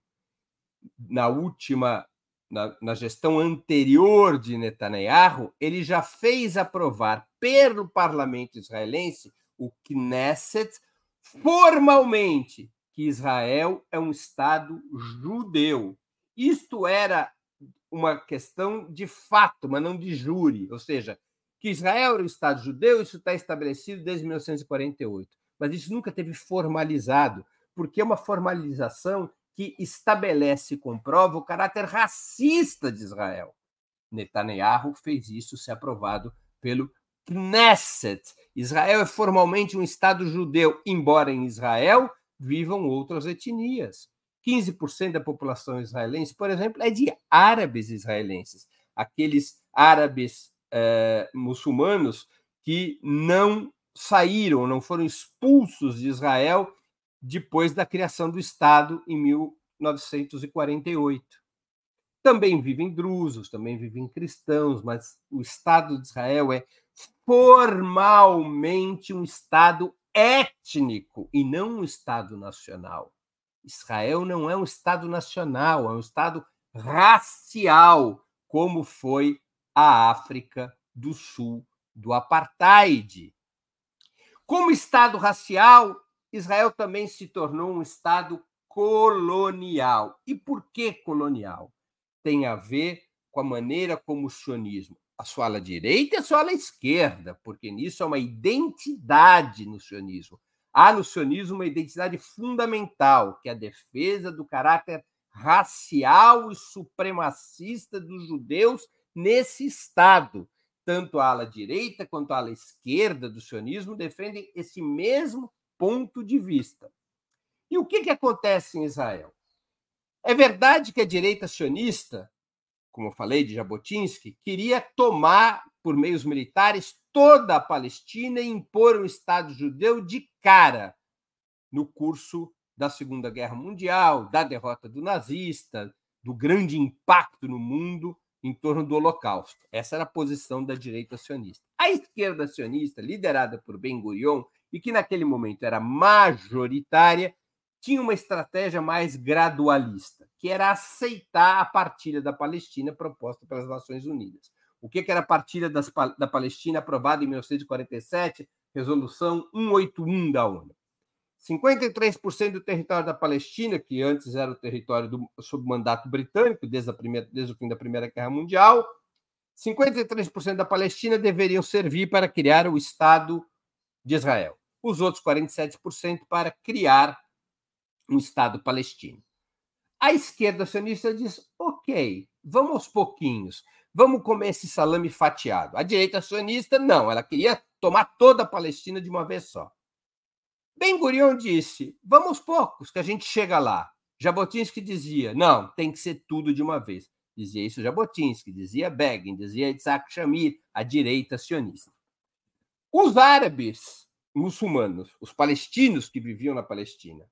Na última na, na gestão anterior de Netanyahu, ele já fez aprovar pelo parlamento israelense, o Knesset, formalmente que Israel é um Estado judeu. Isto era uma questão de fato, mas não de júri, ou seja, que Israel era um Estado judeu, isso está estabelecido desde 1948, mas isso nunca teve formalizado, porque é uma formalização que estabelece e comprova o caráter racista de Israel. Netanyahu fez isso ser aprovado pelo Knesset. Israel é formalmente um Estado judeu, embora em Israel vivam outras etnias 15% da população israelense, por exemplo, é de árabes israelenses, aqueles árabes eh, muçulmanos que não saíram, não foram expulsos de Israel depois da criação do Estado em 1948. Também vivem drusos, também vivem cristãos, mas o Estado de Israel é formalmente um Estado étnico e não um Estado nacional. Israel não é um Estado nacional, é um Estado racial, como foi a África do Sul do apartheid. Como Estado racial, Israel também se tornou um Estado colonial. E por que colonial? Tem a ver com a maneira como o sionismo, a sua ala direita e a sua ala esquerda, porque nisso é uma identidade no sionismo. Há no sionismo uma identidade fundamental, que é a defesa do caráter racial e supremacista dos judeus nesse Estado. Tanto a ala direita quanto a ala esquerda do sionismo defendem esse mesmo ponto de vista. E o que, que acontece em Israel? É verdade que a direita sionista, como eu falei de Jabotinsky, queria tomar, por meios militares, toda a Palestina e impor um Estado judeu de cara no curso da Segunda Guerra Mundial, da derrota do nazista, do grande impacto no mundo em torno do Holocausto. Essa era a posição da direita sionista. A esquerda sionista, liderada por Ben Gurion, e que naquele momento era majoritária, tinha uma estratégia mais gradualista, que era aceitar a partilha da Palestina proposta pelas Nações Unidas. O que era a partilha das, da Palestina aprovada em 1947? Resolução 181 da ONU. 53% do território da Palestina, que antes era o território do, sob mandato britânico, desde, primeira, desde o fim da Primeira Guerra Mundial, 53% da Palestina deveriam servir para criar o Estado de Israel. Os outros 47% para criar um Estado palestino. A esquerda sionista diz: ok, vamos aos pouquinhos, vamos comer esse salame fatiado. A direita sionista, não, ela queria tomar toda a Palestina de uma vez só. Ben Gurion disse: vamos poucos, que a gente chega lá. Jabotinsky dizia: não, tem que ser tudo de uma vez. Dizia isso Jabotinsky, dizia Begin, dizia Isaac Shamir, a direita sionista. Os árabes muçulmanos, os palestinos que viviam na Palestina,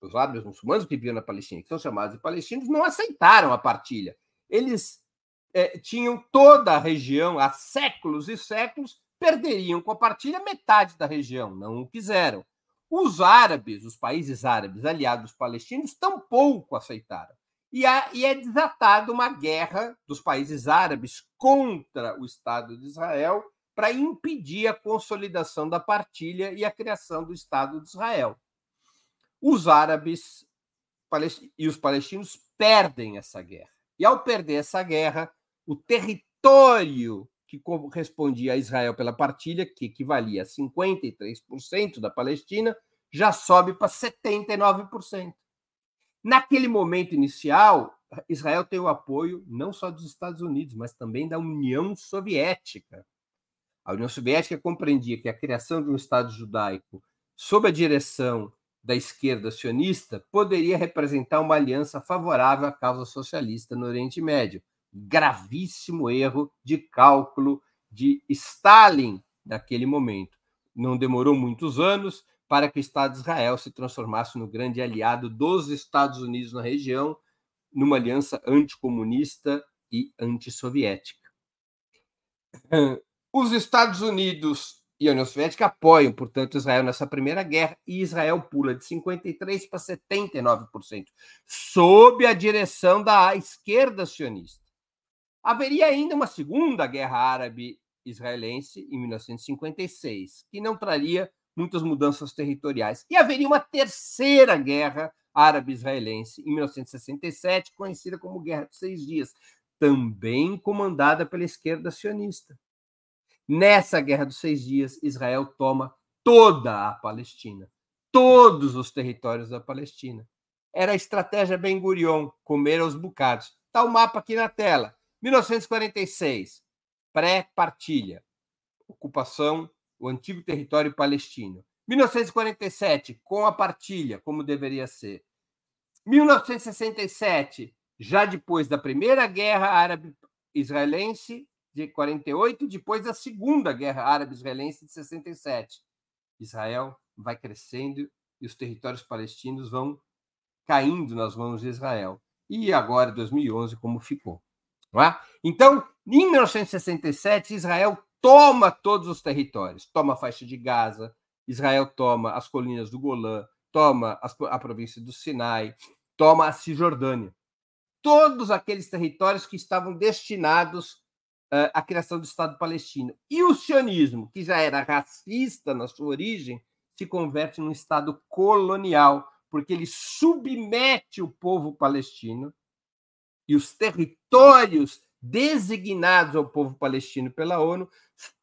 os árabes muçulmanos que viviam na Palestina, que são chamados de palestinos, não aceitaram a partilha. Eles é, tinham toda a região, há séculos e séculos, perderiam com a partilha metade da região, não o quiseram. Os árabes, os países árabes aliados palestinos, tampouco aceitaram. E, há, e é desatada uma guerra dos países árabes contra o Estado de Israel para impedir a consolidação da partilha e a criação do Estado de Israel. Os árabes e os palestinos perdem essa guerra. E ao perder essa guerra, o território que correspondia a Israel pela partilha, que equivalia a 53% da Palestina, já sobe para 79%. Naquele momento inicial, Israel tem o apoio não só dos Estados Unidos, mas também da União Soviética. A União Soviética compreendia que a criação de um Estado judaico sob a direção da esquerda sionista poderia representar uma aliança favorável à causa socialista no Oriente Médio, gravíssimo erro de cálculo de Stalin naquele momento. Não demorou muitos anos para que o Estado de Israel se transformasse no grande aliado dos Estados Unidos na região, numa aliança anticomunista e antissoviética. Os Estados Unidos e a União Soviética apoiam, portanto, Israel nessa primeira guerra, e Israel pula de 53% para 79%, sob a direção da esquerda sionista. Haveria ainda uma segunda guerra árabe-israelense em 1956, que não traria muitas mudanças territoriais. E haveria uma terceira guerra árabe-israelense em 1967, conhecida como Guerra dos Seis Dias, também comandada pela esquerda sionista. Nessa Guerra dos Seis Dias, Israel toma toda a Palestina, todos os territórios da Palestina. Era a estratégia Ben Gurion, comer aos bocados. Está o mapa aqui na tela. 1946, pré-partilha, ocupação, o antigo território palestino. 1947, com a partilha, como deveria ser. 1967, já depois da primeira guerra árabe-israelense de 48, depois da segunda guerra árabe-israelense de 67. Israel vai crescendo e os territórios palestinos vão caindo nas mãos de Israel. E agora, 2011, como ficou. É? Então, em 1967, Israel toma todos os territórios, toma a faixa de Gaza, Israel toma as colinas do Golã, toma a província do Sinai, toma a Cisjordânia. Todos aqueles territórios que estavam destinados uh, à criação do Estado palestino. E o sionismo, que já era racista na sua origem, se converte num Estado colonial, porque ele submete o povo palestino e os territórios designados ao povo palestino pela ONU,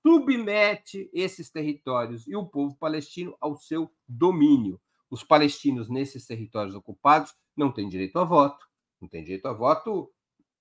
submete esses territórios e o povo palestino ao seu domínio. Os palestinos nesses territórios ocupados não têm direito a voto, não têm direito a voto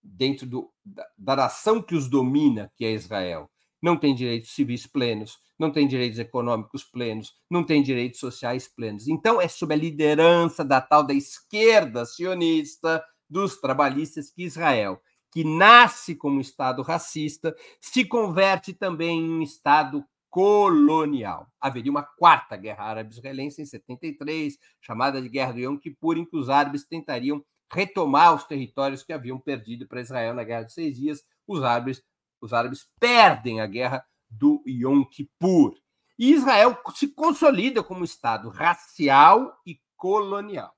dentro do, da, da nação que os domina, que é Israel. Não tem direitos civis plenos, não tem direitos econômicos plenos, não tem direitos sociais plenos. Então, é sob a liderança da tal da esquerda sionista, dos trabalhistas, que Israel, que nasce como Estado racista, se converte também em um Estado colonial. Haveria uma quarta guerra árabe-israelense em 73, chamada de Guerra do Yom Kippur, em que os árabes tentariam retomar os territórios que haviam perdido para Israel na Guerra de Seis Dias. Os árabes, os árabes perdem a guerra do Yom Kippur. E Israel se consolida como Estado racial e colonial.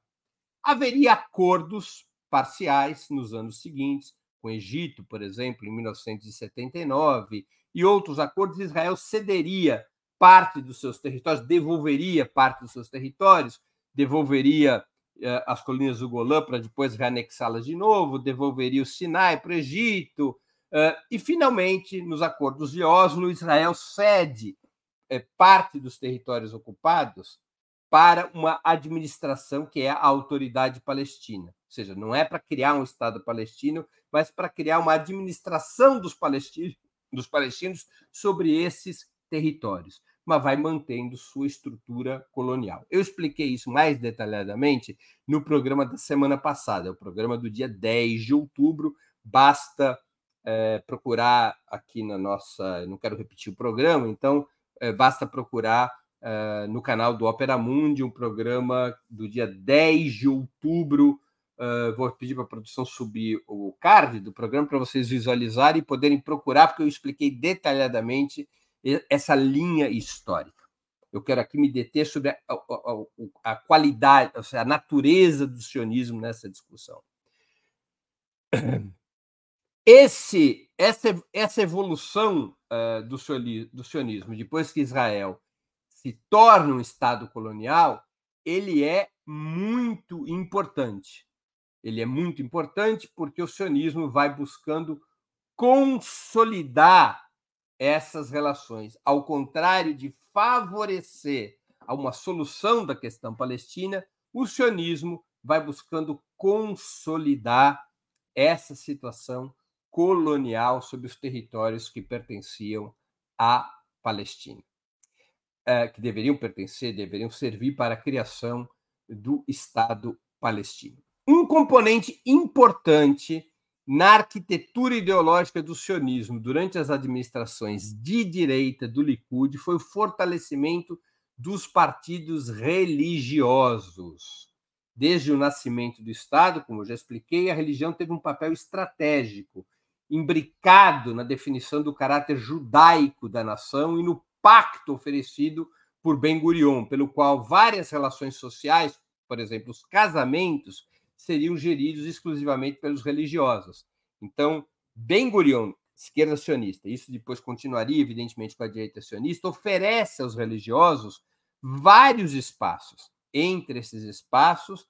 Haveria acordos parciais nos anos seguintes, com o Egito, por exemplo, em 1979, e outros acordos, Israel cederia parte dos seus territórios, devolveria parte dos seus territórios, devolveria as colinas do Golã para depois reanexá-las de novo, devolveria o Sinai para o Egito. Eh, e, finalmente, nos acordos de Oslo, Israel cede eh, parte dos territórios ocupados para uma administração que é a Autoridade Palestina. Ou seja, não é para criar um Estado palestino, mas para criar uma administração dos palestinos, dos palestinos sobre esses territórios mas vai mantendo sua estrutura colonial. Eu expliquei isso mais detalhadamente no programa da semana passada, o programa do dia 10 de outubro. Basta é, procurar aqui na nossa. Não quero repetir o programa, então é, basta procurar é, no canal do Opera Mundi um programa do dia 10 de outubro. É, vou pedir para a produção subir o card do programa para vocês visualizarem e poderem procurar, porque eu expliquei detalhadamente essa linha histórica. Eu quero aqui me deter sobre a, a, a qualidade, a natureza do sionismo nessa discussão. Esse, essa, essa evolução uh, do, do sionismo, depois que Israel se torna um Estado colonial, ele é muito importante. Ele é muito importante porque o sionismo vai buscando consolidar essas relações. Ao contrário de favorecer uma solução da questão palestina, o sionismo vai buscando consolidar essa situação colonial sobre os territórios que pertenciam à Palestina, é, que deveriam pertencer, deveriam servir para a criação do Estado palestino. Um componente importante na arquitetura ideológica do sionismo durante as administrações de direita do Likud foi o fortalecimento dos partidos religiosos. Desde o nascimento do Estado, como eu já expliquei, a religião teve um papel estratégico, imbricado na definição do caráter judaico da nação e no pacto oferecido por Ben Gurion, pelo qual várias relações sociais, por exemplo, os casamentos, seriam geridos exclusivamente pelos religiosos. Então, Ben Gurion, esquerda sionista, isso depois continuaria, evidentemente, com a direita sionista, oferece aos religiosos vários espaços. Entre esses espaços,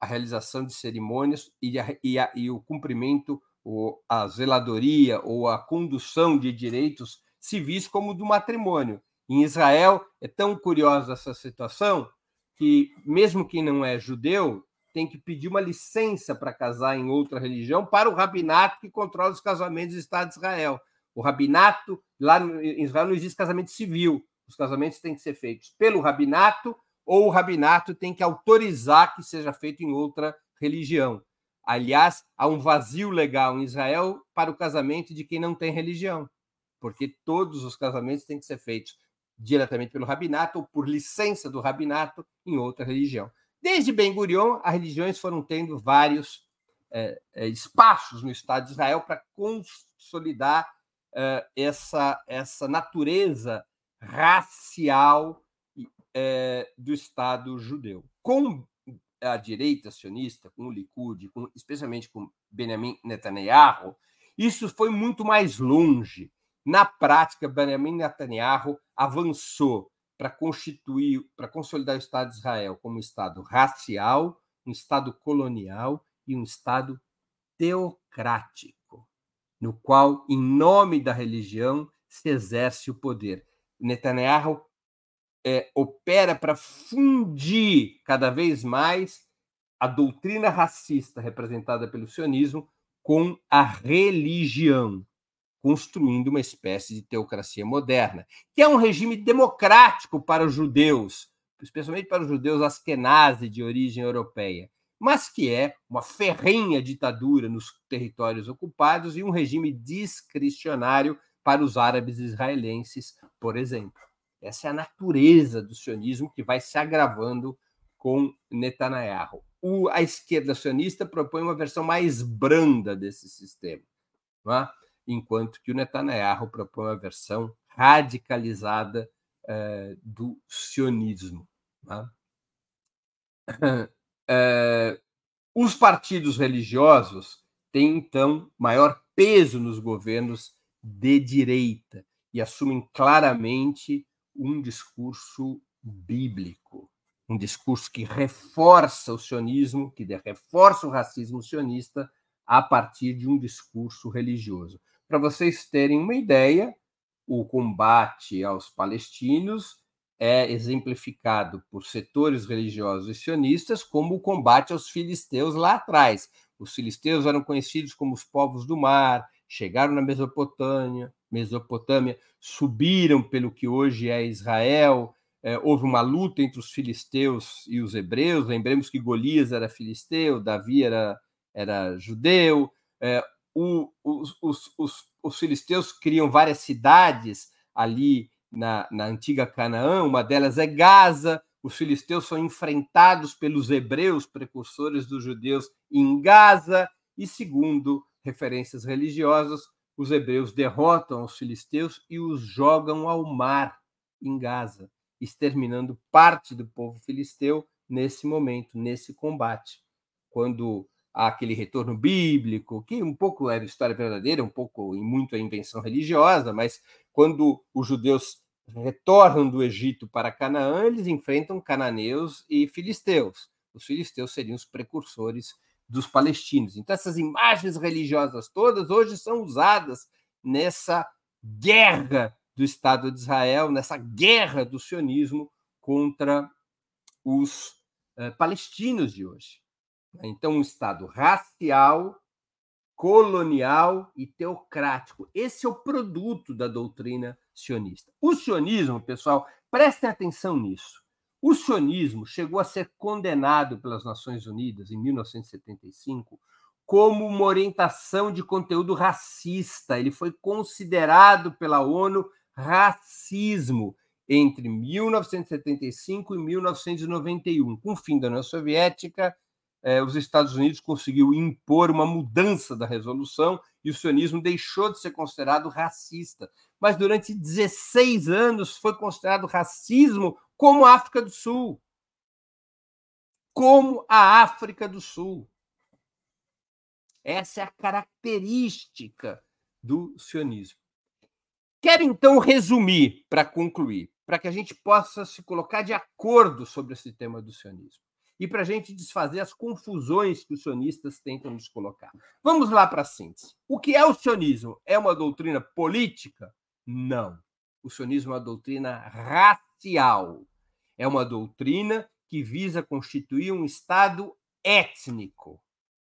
a realização de cerimônias e, a, e, a, e o cumprimento, ou a zeladoria ou a condução de direitos civis, como do matrimônio. Em Israel, é tão curiosa essa situação que, mesmo quem não é judeu, tem que pedir uma licença para casar em outra religião para o rabinato que controla os casamentos do Estado de Israel. O rabinato, lá em Israel não existe casamento civil. Os casamentos têm que ser feitos pelo rabinato ou o rabinato tem que autorizar que seja feito em outra religião. Aliás, há um vazio legal em Israel para o casamento de quem não tem religião, porque todos os casamentos têm que ser feitos diretamente pelo rabinato ou por licença do rabinato em outra religião. Desde Ben Gurion, as religiões foram tendo vários é, é, espaços no Estado de Israel para consolidar é, essa, essa natureza racial é, do Estado judeu. Com a direita sionista, com o Likud, com, especialmente com Benjamin Netanyahu, isso foi muito mais longe. Na prática, Benjamin Netanyahu avançou para constituir, para consolidar o Estado de Israel como um Estado racial, um Estado colonial e um Estado teocrático, no qual, em nome da religião, se exerce o poder. Netanyahu é, opera para fundir cada vez mais a doutrina racista representada pelo sionismo com a religião, construindo uma espécie de teocracia moderna, que é um regime democrático para os judeus, especialmente para os judeus askenazi de origem europeia, mas que é uma ferrenha ditadura nos territórios ocupados e um regime discricionário para os árabes israelenses, por exemplo. Essa é a natureza do sionismo que vai se agravando com Netanyahu. O, a esquerda sionista propõe uma versão mais branda desse sistema, é? Enquanto que o Netanyahu propõe uma versão radicalizada eh, do sionismo. É? Eh, os partidos religiosos têm, então, maior peso nos governos de direita e assumem claramente um discurso bíblico, um discurso que reforça o sionismo, que reforça o racismo sionista a partir de um discurso religioso. Para vocês terem uma ideia, o combate aos palestinos é exemplificado por setores religiosos e sionistas como o combate aos filisteus lá atrás. Os filisteus eram conhecidos como os povos do mar, chegaram na Mesopotâmia, Mesopotâmia, subiram pelo que hoje é Israel. É, houve uma luta entre os filisteus e os hebreus. Lembremos que Golias era filisteu, Davi era, era judeu. É, o, os, os, os, os, filisteus criam várias cidades ali na, na antiga Canaã, uma delas é Gaza. Os filisteus são enfrentados pelos hebreus, precursores dos judeus, em Gaza. E segundo referências religiosas, os hebreus derrotam os filisteus e os jogam ao mar em Gaza, exterminando parte do povo filisteu nesse momento, nesse combate. Quando aquele retorno bíblico, que um pouco era história verdadeira, um pouco e muito a invenção religiosa, mas quando os judeus retornam do Egito para Canaã, eles enfrentam cananeus e filisteus. Os filisteus seriam os precursores dos palestinos. Então, essas imagens religiosas todas hoje são usadas nessa guerra do Estado de Israel, nessa guerra do sionismo contra os eh, palestinos de hoje. Então, um Estado racial, colonial e teocrático. Esse é o produto da doutrina sionista. O sionismo, pessoal, prestem atenção nisso. O sionismo chegou a ser condenado pelas Nações Unidas em 1975 como uma orientação de conteúdo racista. Ele foi considerado pela ONU racismo entre 1975 e 1991. Com o fim da União Soviética, eh, os Estados Unidos conseguiu impor uma mudança da resolução e o sionismo deixou de ser considerado racista. Mas durante 16 anos foi considerado racismo como a África do Sul. Como a África do Sul. Essa é a característica do sionismo. Quero então resumir para concluir, para que a gente possa se colocar de acordo sobre esse tema do sionismo e para a gente desfazer as confusões que os sionistas tentam nos colocar. Vamos lá para a síntese. O que é o sionismo? É uma doutrina política? Não. O sionismo é uma doutrina racial. É uma doutrina que visa constituir um Estado étnico,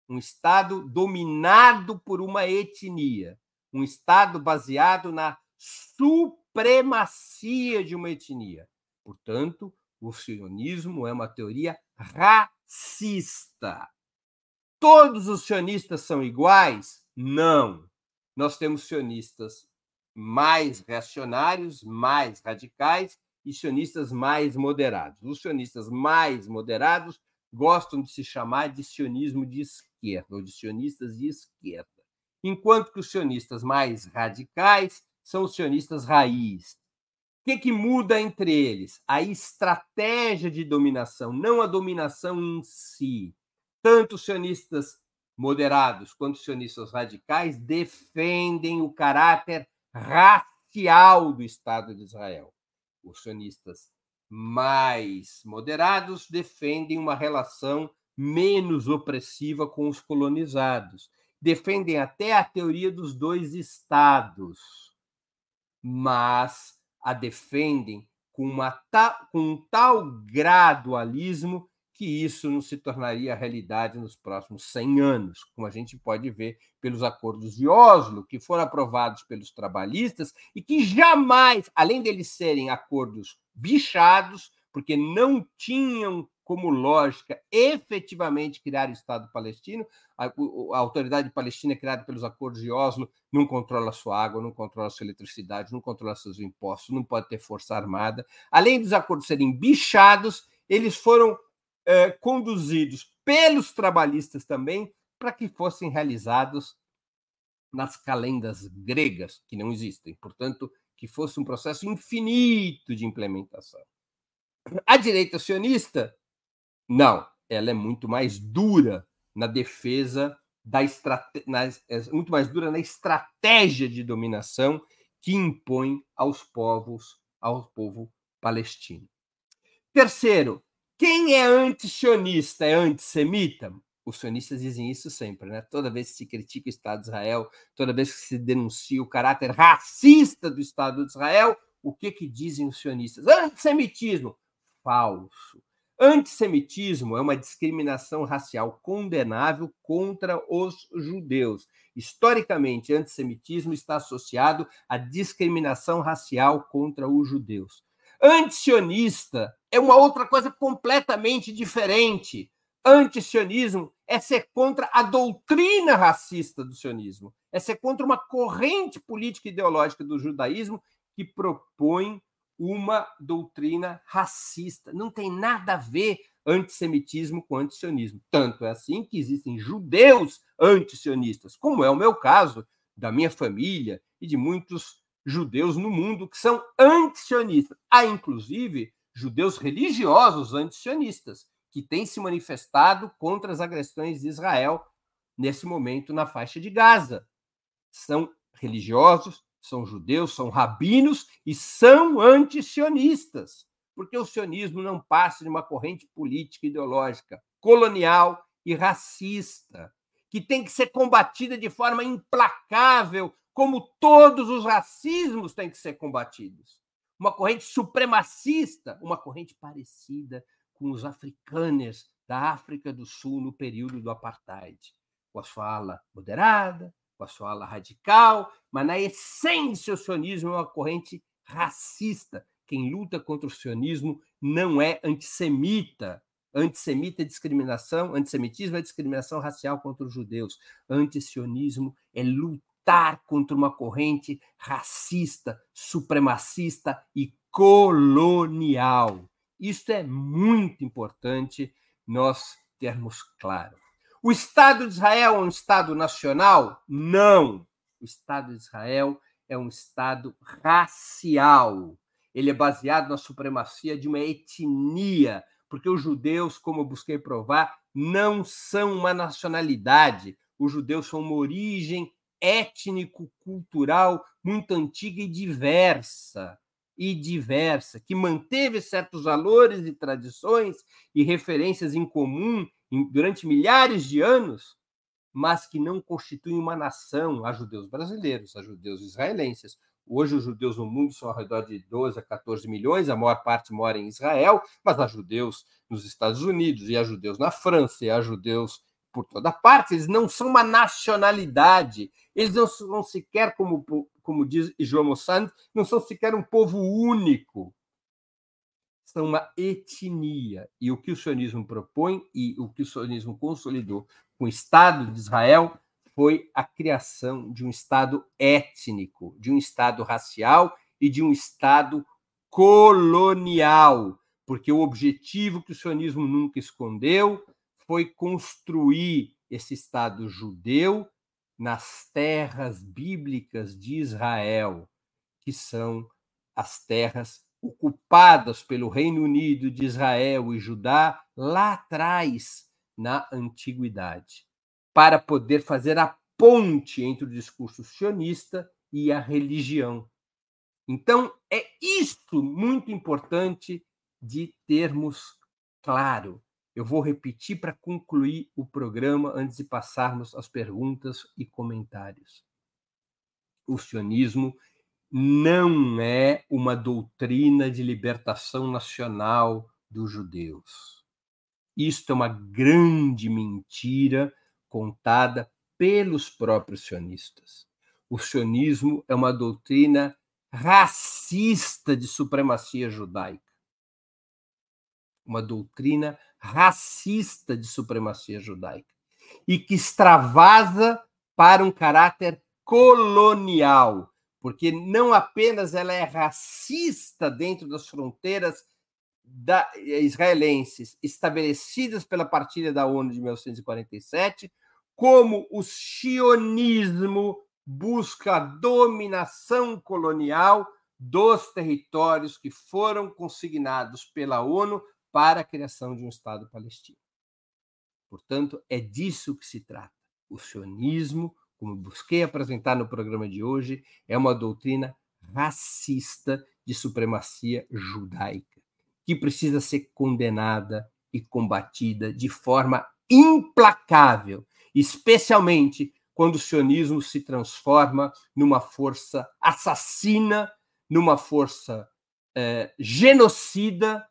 um Estado dominado por uma etnia, um Estado baseado na supremacia de uma etnia. Portanto, o sionismo é uma teoria racista. todos os sionistas são iguais? Não. Nós temos sionistas mais reacionários, mais radicais e sionistas mais moderados. Os sionistas mais moderados gostam de se chamar de sionismo de esquerda, ou de sionistas de esquerda, enquanto que os sionistas mais radicais são os sionistas raiz. O que, que muda entre eles? A estratégia de dominação, não a dominação em si. Tanto os sionistas moderados quanto os sionistas radicais defendem o caráter racial do Estado de Israel. Os sionistas mais moderados defendem uma relação menos opressiva com os colonizados. Defendem até a teoria dos dois estados, mas a defendem com, uma ta, com um tal gradualismo que isso não se tornaria realidade nos próximos 100 anos, como a gente pode ver pelos acordos de Oslo, que foram aprovados pelos trabalhistas e que jamais, além deles serem acordos bichados, porque não tinham como lógica efetivamente criar o Estado palestino. A, a, autoridade palestina criada pelos acordos de Oslo não controla sua água, não controla sua eletricidade, não controla seus impostos, não pode ter força armada. Além dos acordos serem bichados, eles foram é, conduzidos pelos trabalhistas também para que fossem realizados nas calendas gregas, que não existem. Portanto, que fosse um processo infinito de implementação. A direita sionista, não, ela é muito mais dura na defesa da estratégia, é muito mais dura na estratégia de dominação que impõe aos povos, ao povo palestino. Terceiro, quem é anti-sionista é antissemita? Os sionistas dizem isso sempre, né? Toda vez que se critica o Estado de Israel, toda vez que se denuncia o caráter racista do Estado de Israel, o que, que dizem os sionistas? Antissemitismo. Falso. Antissemitismo é uma discriminação racial condenável contra os judeus. Historicamente, antissemitismo está associado à discriminação racial contra os judeus. Antisionista é uma outra coisa completamente diferente. Antisionismo é ser contra a doutrina racista do sionismo, é ser contra uma corrente política e ideológica do judaísmo que propõe uma doutrina racista. Não tem nada a ver antissemitismo com antisionismo. Tanto é assim que existem judeus antisionistas, como é o meu caso, da minha família e de muitos judeus no mundo que são antisionistas. Há, inclusive, judeus religiosos antisionistas, que têm se manifestado contra as agressões de Israel nesse momento na faixa de Gaza. São religiosos, são judeus, são rabinos e são antisionistas, porque o sionismo não passa de uma corrente política ideológica colonial e racista, que tem que ser combatida de forma implacável como todos os racismos têm que ser combatidos. Uma corrente supremacista, uma corrente parecida com os africaners da África do Sul no período do apartheid, com a sua ala moderada, com a sua ala radical, mas na essência o sionismo é uma corrente racista. Quem luta contra o sionismo não é antissemita. Antissemita é discriminação, antissemitismo é discriminação racial contra os judeus. Antisionismo é luta lutar contra uma corrente racista, supremacista e colonial. Isso é muito importante nós termos claro. O Estado de Israel é um Estado nacional? Não. O Estado de Israel é um Estado racial. Ele é baseado na supremacia de uma etnia, porque os judeus, como eu busquei provar, não são uma nacionalidade. Os judeus são uma origem étnico-cultural muito antiga e diversa, e diversa, que manteve certos valores e tradições e referências em comum durante milhares de anos, mas que não constitui uma nação. Há judeus brasileiros, há judeus israelenses. Hoje, os judeus no mundo são ao redor de 12 a 14 milhões, a maior parte mora em Israel, mas há judeus nos Estados Unidos, e há judeus na França, e há judeus por toda parte, eles não são uma nacionalidade, eles não são sequer, como, como diz João Mossand, não são sequer um povo único. São uma etnia. E o que o sionismo propõe e o que o sionismo consolidou com o Estado de Israel foi a criação de um Estado étnico, de um Estado racial e de um Estado colonial, porque o objetivo que o sionismo nunca escondeu foi construir esse Estado judeu nas terras bíblicas de Israel, que são as terras ocupadas pelo Reino Unido de Israel e Judá lá atrás, na antiguidade, para poder fazer a ponte entre o discurso sionista e a religião. Então, é isto muito importante de termos claro. Eu vou repetir para concluir o programa antes de passarmos às perguntas e comentários. O sionismo não é uma doutrina de libertação nacional dos judeus. Isto é uma grande mentira contada pelos próprios sionistas. O sionismo é uma doutrina racista de supremacia judaica. Uma doutrina racista de supremacia judaica e que extravasa para um caráter colonial porque não apenas ela é racista dentro das fronteiras da, eh, israelenses estabelecidas pela partilha da ONU de 1947, como o sionismo busca a dominação colonial dos territórios que foram consignados pela ONU para a criação de um Estado palestino. Portanto, é disso que se trata. O sionismo como busquei apresentar no programa de hoje, é uma doutrina racista de supremacia judaica, que precisa ser condenada e combatida de forma implacável, especialmente quando o sionismo se transforma numa força assassina, numa força é, genocida,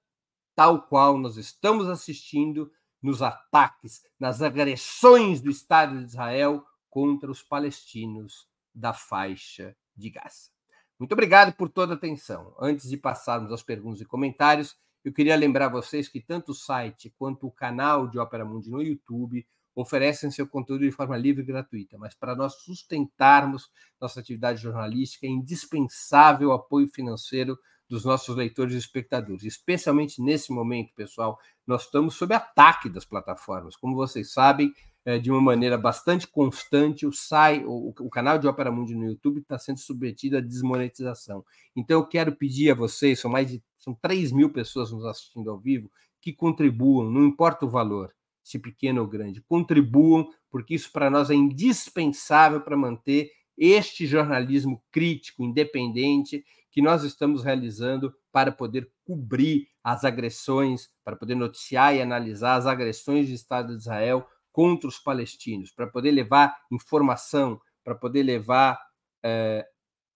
tal qual nós estamos assistindo nos ataques, nas agressões do Estado de Israel contra os palestinos da faixa de Gaza. Muito obrigado por toda a atenção. Antes de passarmos às perguntas e comentários, eu queria lembrar vocês que tanto o site quanto o canal de Opera Mundi no YouTube oferecem seu conteúdo de forma livre e gratuita, mas para nós sustentarmos nossa atividade jornalística é indispensável o apoio financeiro dos nossos leitores e espectadores. Especialmente nesse momento, pessoal, nós estamos sob ataque das plataformas. Como vocês sabem, é, de uma maneira bastante constante, o, SAI, o, o canal de Opera Mundi no YouTube está sendo submetido à desmonetização. Então, eu quero pedir a vocês, são mais de são 3 mil pessoas nos assistindo ao vivo, que contribuam, não importa o valor, se pequeno ou grande, contribuam, porque isso para nós é indispensável para manter este jornalismo crítico, independente, que nós estamos realizando para poder cobrir as agressões, para poder noticiar e analisar as agressões do Estado de Israel contra os palestinos, para poder levar informação, para poder levar é,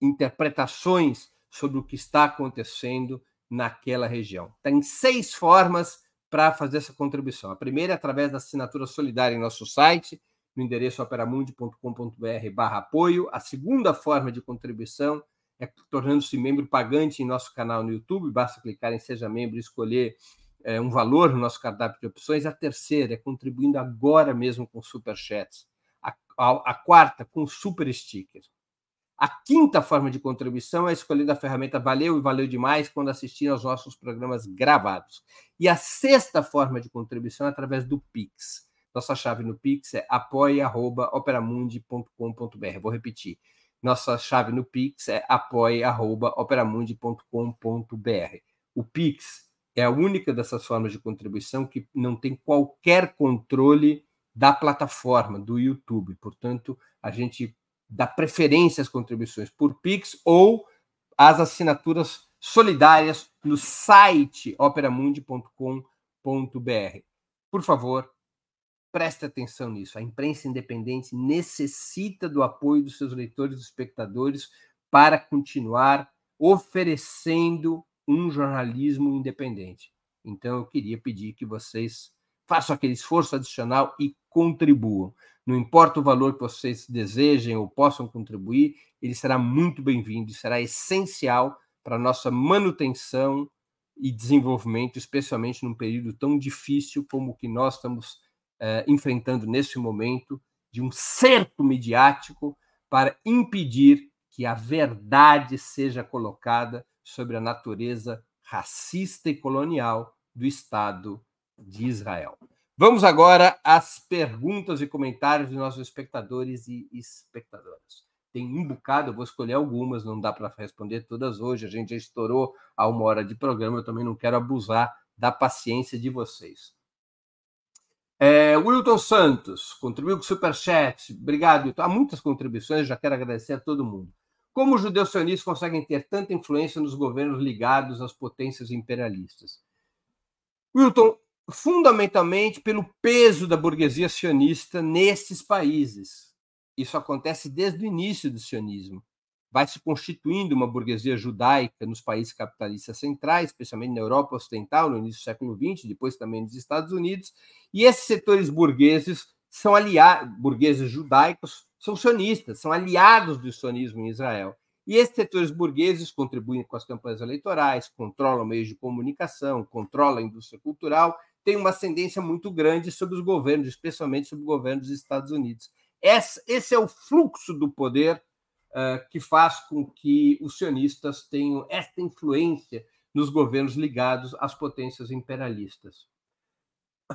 interpretações sobre o que está acontecendo naquela região. Tem seis formas para fazer essa contribuição. A primeira é através da assinatura solidária em nosso site, no endereço operamundi.com.br apoio. A segunda forma de contribuição é tornando-se membro pagante em nosso canal no YouTube. Basta clicar em Seja Membro e escolher é, um valor no nosso cardápio de opções. A terceira é contribuindo agora mesmo com super chats. A, a, a quarta, com super stickers. A quinta forma de contribuição é escolhendo a ferramenta Valeu e Valeu Demais quando assistir aos nossos programas gravados. E a sexta forma de contribuição é através do Pix. Nossa chave no Pix é apoia.operamundi.com.br. Vou repetir. Nossa chave no Pix é apoia.operamundi.com.br. O Pix é a única dessas formas de contribuição que não tem qualquer controle da plataforma, do YouTube. Portanto, a gente dá preferência às contribuições por Pix ou às assinaturas solidárias no site operamundi.com.br. Por favor, preste atenção nisso. A imprensa independente necessita do apoio dos seus leitores e espectadores para continuar oferecendo um jornalismo independente. Então, eu queria pedir que vocês façam aquele esforço adicional e contribuam. Não importa o valor que vocês desejem ou possam contribuir, ele será muito bem-vindo e será essencial para a nossa manutenção e desenvolvimento, especialmente num período tão difícil como o que nós estamos eh, enfrentando neste momento de um cerco midiático para impedir que a verdade seja colocada sobre a natureza racista e colonial do Estado de Israel. Vamos agora às perguntas e comentários dos nossos espectadores e espectadoras. Tem um bocado, eu vou escolher algumas, não dá para responder todas hoje. A gente já estourou a uma hora de programa, eu também não quero abusar da paciência de vocês. É, Wilton Santos contribuiu com o Superchat. Obrigado. Há muitas contribuições, já quero agradecer a todo mundo. Como os judeus sionistas conseguem ter tanta influência nos governos ligados às potências imperialistas? Wilton, fundamentalmente pelo peso da burguesia sionista nesses países. Isso acontece desde o início do sionismo. Vai se constituindo uma burguesia judaica nos países capitalistas centrais, especialmente na Europa Ocidental, no início do século XX, depois também nos Estados Unidos. E esses setores burgueses são aliados, burgueses judaicos, são sionistas, são aliados do sionismo em Israel. E esses setores burgueses contribuem com as campanhas eleitorais, controlam meios de comunicação, controlam a indústria cultural tem uma ascendência muito grande sobre os governos, especialmente sobre o governo dos Estados Unidos. Esse é o fluxo do poder uh, que faz com que os sionistas tenham esta influência nos governos ligados às potências imperialistas.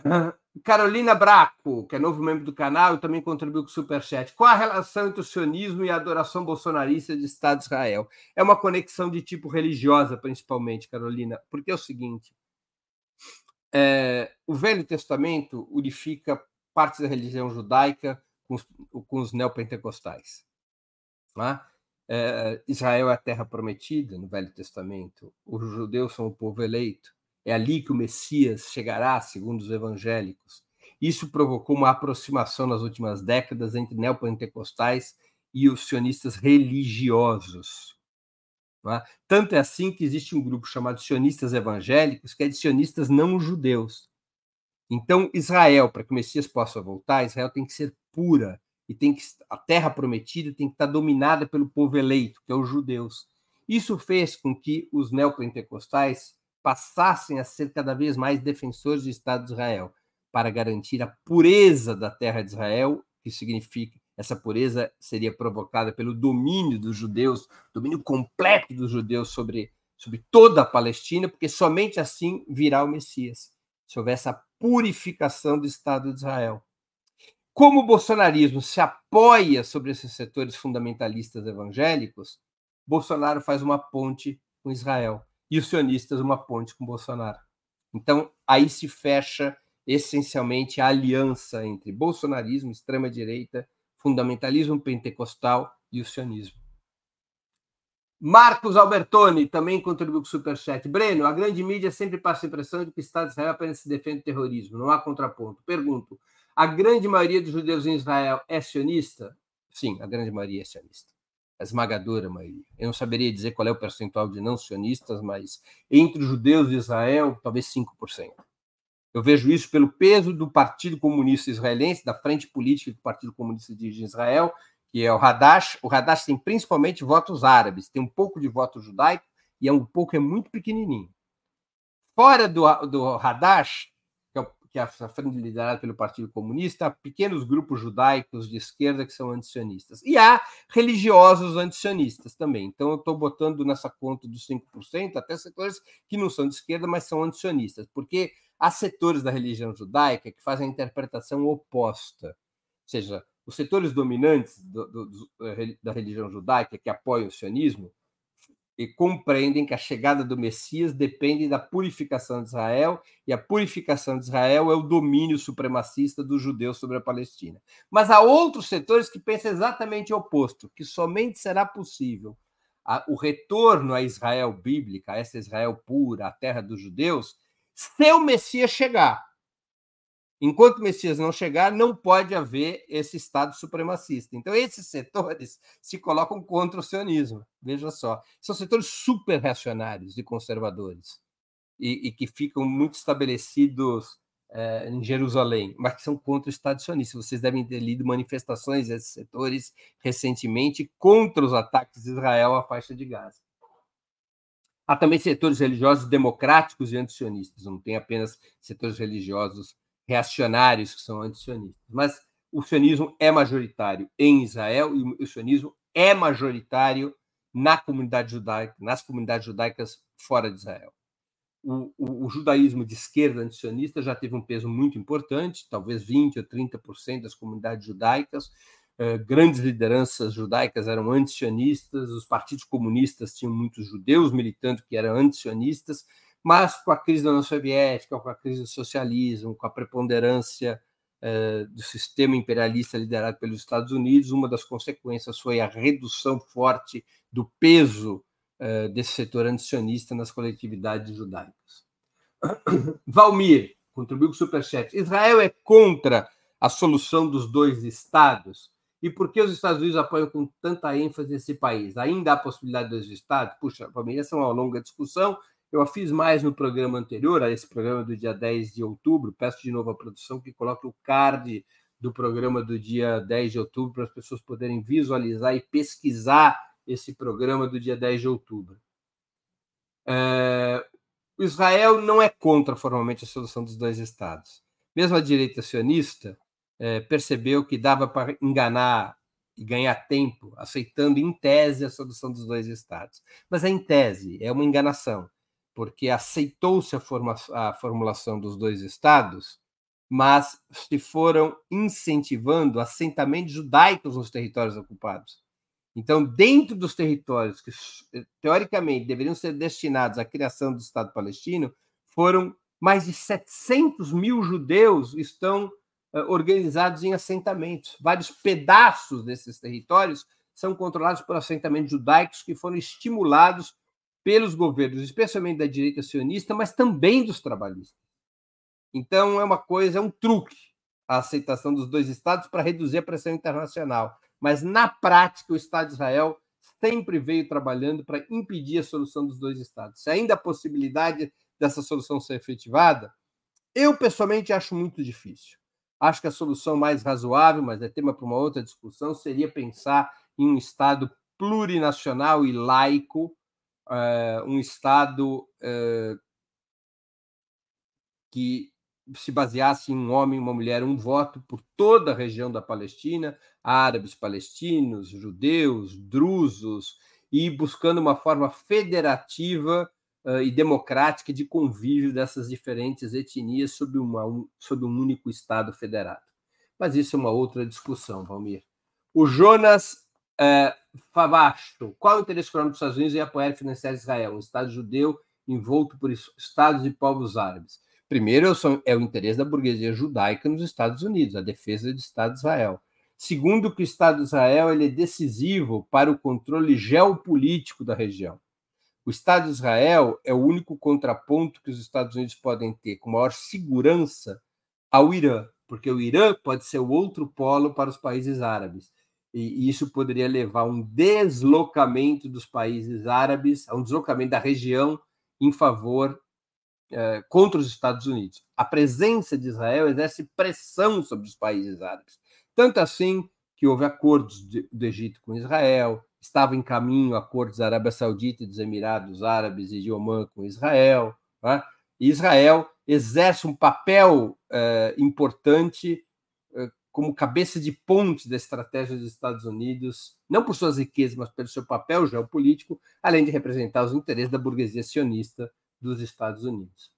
Carolina Braco, que é novo membro do canal e também contribuiu com o Superchat. Qual a relação entre o sionismo e a adoração bolsonarista de Estado de Israel? É uma conexão de tipo religiosa, principalmente, Carolina, porque é o seguinte: é, o Velho Testamento unifica partes da religião judaica com os, com os neopentecostais. Tá? É, Israel é a terra prometida no Velho Testamento, os judeus são o povo eleito, é ali que o Messias chegará, segundo os evangélicos. Isso provocou uma aproximação nas últimas décadas entre neopentecostais e os sionistas religiosos. É? Tanto é assim que existe um grupo chamado sionistas evangélicos, que é de sionistas não judeus. Então, Israel, para que o Messias possa voltar, Israel tem que ser pura e tem que a terra prometida tem que estar dominada pelo povo eleito, que é os judeus. Isso fez com que os neopentecostais passassem a ser cada vez mais defensores do Estado de Israel, para garantir a pureza da terra de Israel, que significa essa pureza seria provocada pelo domínio dos judeus, domínio completo dos judeus sobre, sobre toda a Palestina, porque somente assim virá o Messias, se houver essa purificação do Estado de Israel. Como o bolsonarismo se apoia sobre esses setores fundamentalistas evangélicos, Bolsonaro faz uma ponte com Israel e os sionistas uma ponte com Bolsonaro. Então, aí se fecha essencialmente a aliança entre bolsonarismo, extrema-direita fundamentalismo pentecostal e o sionismo. Marcos Albertoni também contribuiu com o Superchat. Breno, a grande mídia sempre passa a impressão de que o Estado de Israel apenas se defende do terrorismo, não há contraponto. Pergunto, a grande maioria dos judeus em Israel é sionista? Sim, a grande maioria é sionista. A esmagadora maioria. Eu não saberia dizer qual é o percentual de não sionistas, mas entre os judeus de Israel, talvez 5%. Eu vejo isso pelo peso do Partido Comunista Israelense, da frente política do Partido Comunista de Israel, que é o Hadash. O Hadash tem principalmente votos árabes, tem um pouco de voto judaico e é um pouco é muito pequenininho. Fora do, do Hadash, que é, é a frente liderada pelo Partido Comunista, pequenos grupos judaicos de esquerda que são antisionistas. E há religiosos antisionistas também. Então, eu estou botando nessa conta dos 5% até setores que não são de esquerda, mas são antisionistas, porque Há setores da religião judaica que fazem a interpretação oposta, ou seja, os setores dominantes do, do, da religião judaica que apoiam o sionismo e compreendem que a chegada do Messias depende da purificação de Israel, e a purificação de Israel é o domínio supremacista dos judeus sobre a Palestina. Mas há outros setores que pensam exatamente o oposto, que somente será possível o retorno a Israel bíblica, a essa Israel pura, a terra dos judeus, se o Messias chegar. Enquanto o Messias não chegar, não pode haver esse Estado supremacista. Então, esses setores se colocam contra o sionismo. Veja só. São setores super reacionários e conservadores, e, e que ficam muito estabelecidos é, em Jerusalém, mas que são contra o Estado sionista. Vocês devem ter lido manifestações desses setores recentemente contra os ataques de Israel à faixa de Gaza. Há também setores religiosos democráticos e antisionistas, não tem apenas setores religiosos reacionários que são antisionistas. Mas o sionismo é majoritário em Israel e o sionismo é majoritário na comunidade judaica, nas comunidades judaicas fora de Israel. O, o, o, judaísmo de esquerda antisionista já teve um peso muito importante, talvez 20% ou 30% das comunidades judaicas. Eh, grandes lideranças judaicas eram antisionistas, os partidos comunistas tinham muitos judeus militando que eram antisionistas, mas com a crise da União Soviética, com a crise do socialismo, com a preponderância eh, do sistema imperialista liderado pelos Estados Unidos, uma das consequências foi a redução forte do peso eh, desse setor antisionista nas coletividades judaicas. Valmir contribuiu com o Superchat. Israel é contra a solução dos dois estados? E por que os Estados Unidos apoiam com tanta ênfase esse país? Ainda há possibilidade de dois estados? Puxa, Valmir, essa é uma longa discussão. Eu a fiz mais no programa anterior, a esse programa do dia 10 de outubro. Peço de novo à produção que coloque o card do programa do dia 10 de outubro para as pessoas poderem visualizar e pesquisar esse programa do dia 10 de outubro. É, Israel não é contra formalmente a solução dos dois estados. Mesmo a direita sionista é, percebeu que dava para enganar e ganhar tempo, aceitando em tese a solução dos dois estados. Mas é em tese, é uma enganação porque aceitou-se a, a formulação dos dois estados, mas se foram incentivando assentamentos judaicos nos territórios ocupados. Então, dentro dos territórios que teoricamente deveriam ser destinados à criação do Estado palestino, foram mais de 700 mil judeus estão organizados em assentamentos. Vários pedaços desses territórios são controlados por assentamentos judaicos que foram estimulados pelos governos, especialmente da direita sionista, mas também dos trabalhistas. Então, é uma coisa, é um truque a aceitação dos dois estados para reduzir a pressão internacional. Mas, na prática, o Estado de Israel sempre veio trabalhando para impedir a solução dos dois estados. Se ainda a possibilidade dessa solução ser efetivada, eu pessoalmente acho muito difícil. Acho que a solução mais razoável, mas é tema para uma outra discussão, seria pensar em um Estado plurinacional e laico, uh, um Estado uh, que se baseasse em um homem, uma mulher, um voto por toda a região da Palestina, árabes, palestinos, judeus, drusos, e buscando uma forma federativa uh, e democrática de convívio dessas diferentes etnias sob, uma, um, sob um único Estado federado. Mas isso é uma outra discussão, Valmir. O Jonas uh, Favasto, qual o interesse econômico dos Estados Unidos em apoiar e financiar Israel, um Estado judeu envolto por estados e povos árabes? Primeiro, é o interesse da burguesia judaica nos Estados Unidos, a defesa do Estado de Israel. Segundo, que o Estado de Israel ele é decisivo para o controle geopolítico da região. O Estado de Israel é o único contraponto que os Estados Unidos podem ter com maior segurança ao Irã, porque o Irã pode ser o outro polo para os países árabes e isso poderia levar a um deslocamento dos países árabes, a um deslocamento da região em favor eh, contra os Estados Unidos. A presença de Israel exerce pressão sobre os países árabes, tanto assim que houve acordos de, do Egito com Israel, estava em caminho acordos da Arábia Saudita e dos Emirados Árabes e de Omã com Israel. Né? Israel exerce um papel eh, importante como cabeça de ponte da estratégia dos Estados Unidos, não por suas riquezas, mas pelo seu papel geopolítico, além de representar os interesses da burguesia sionista dos Estados Unidos.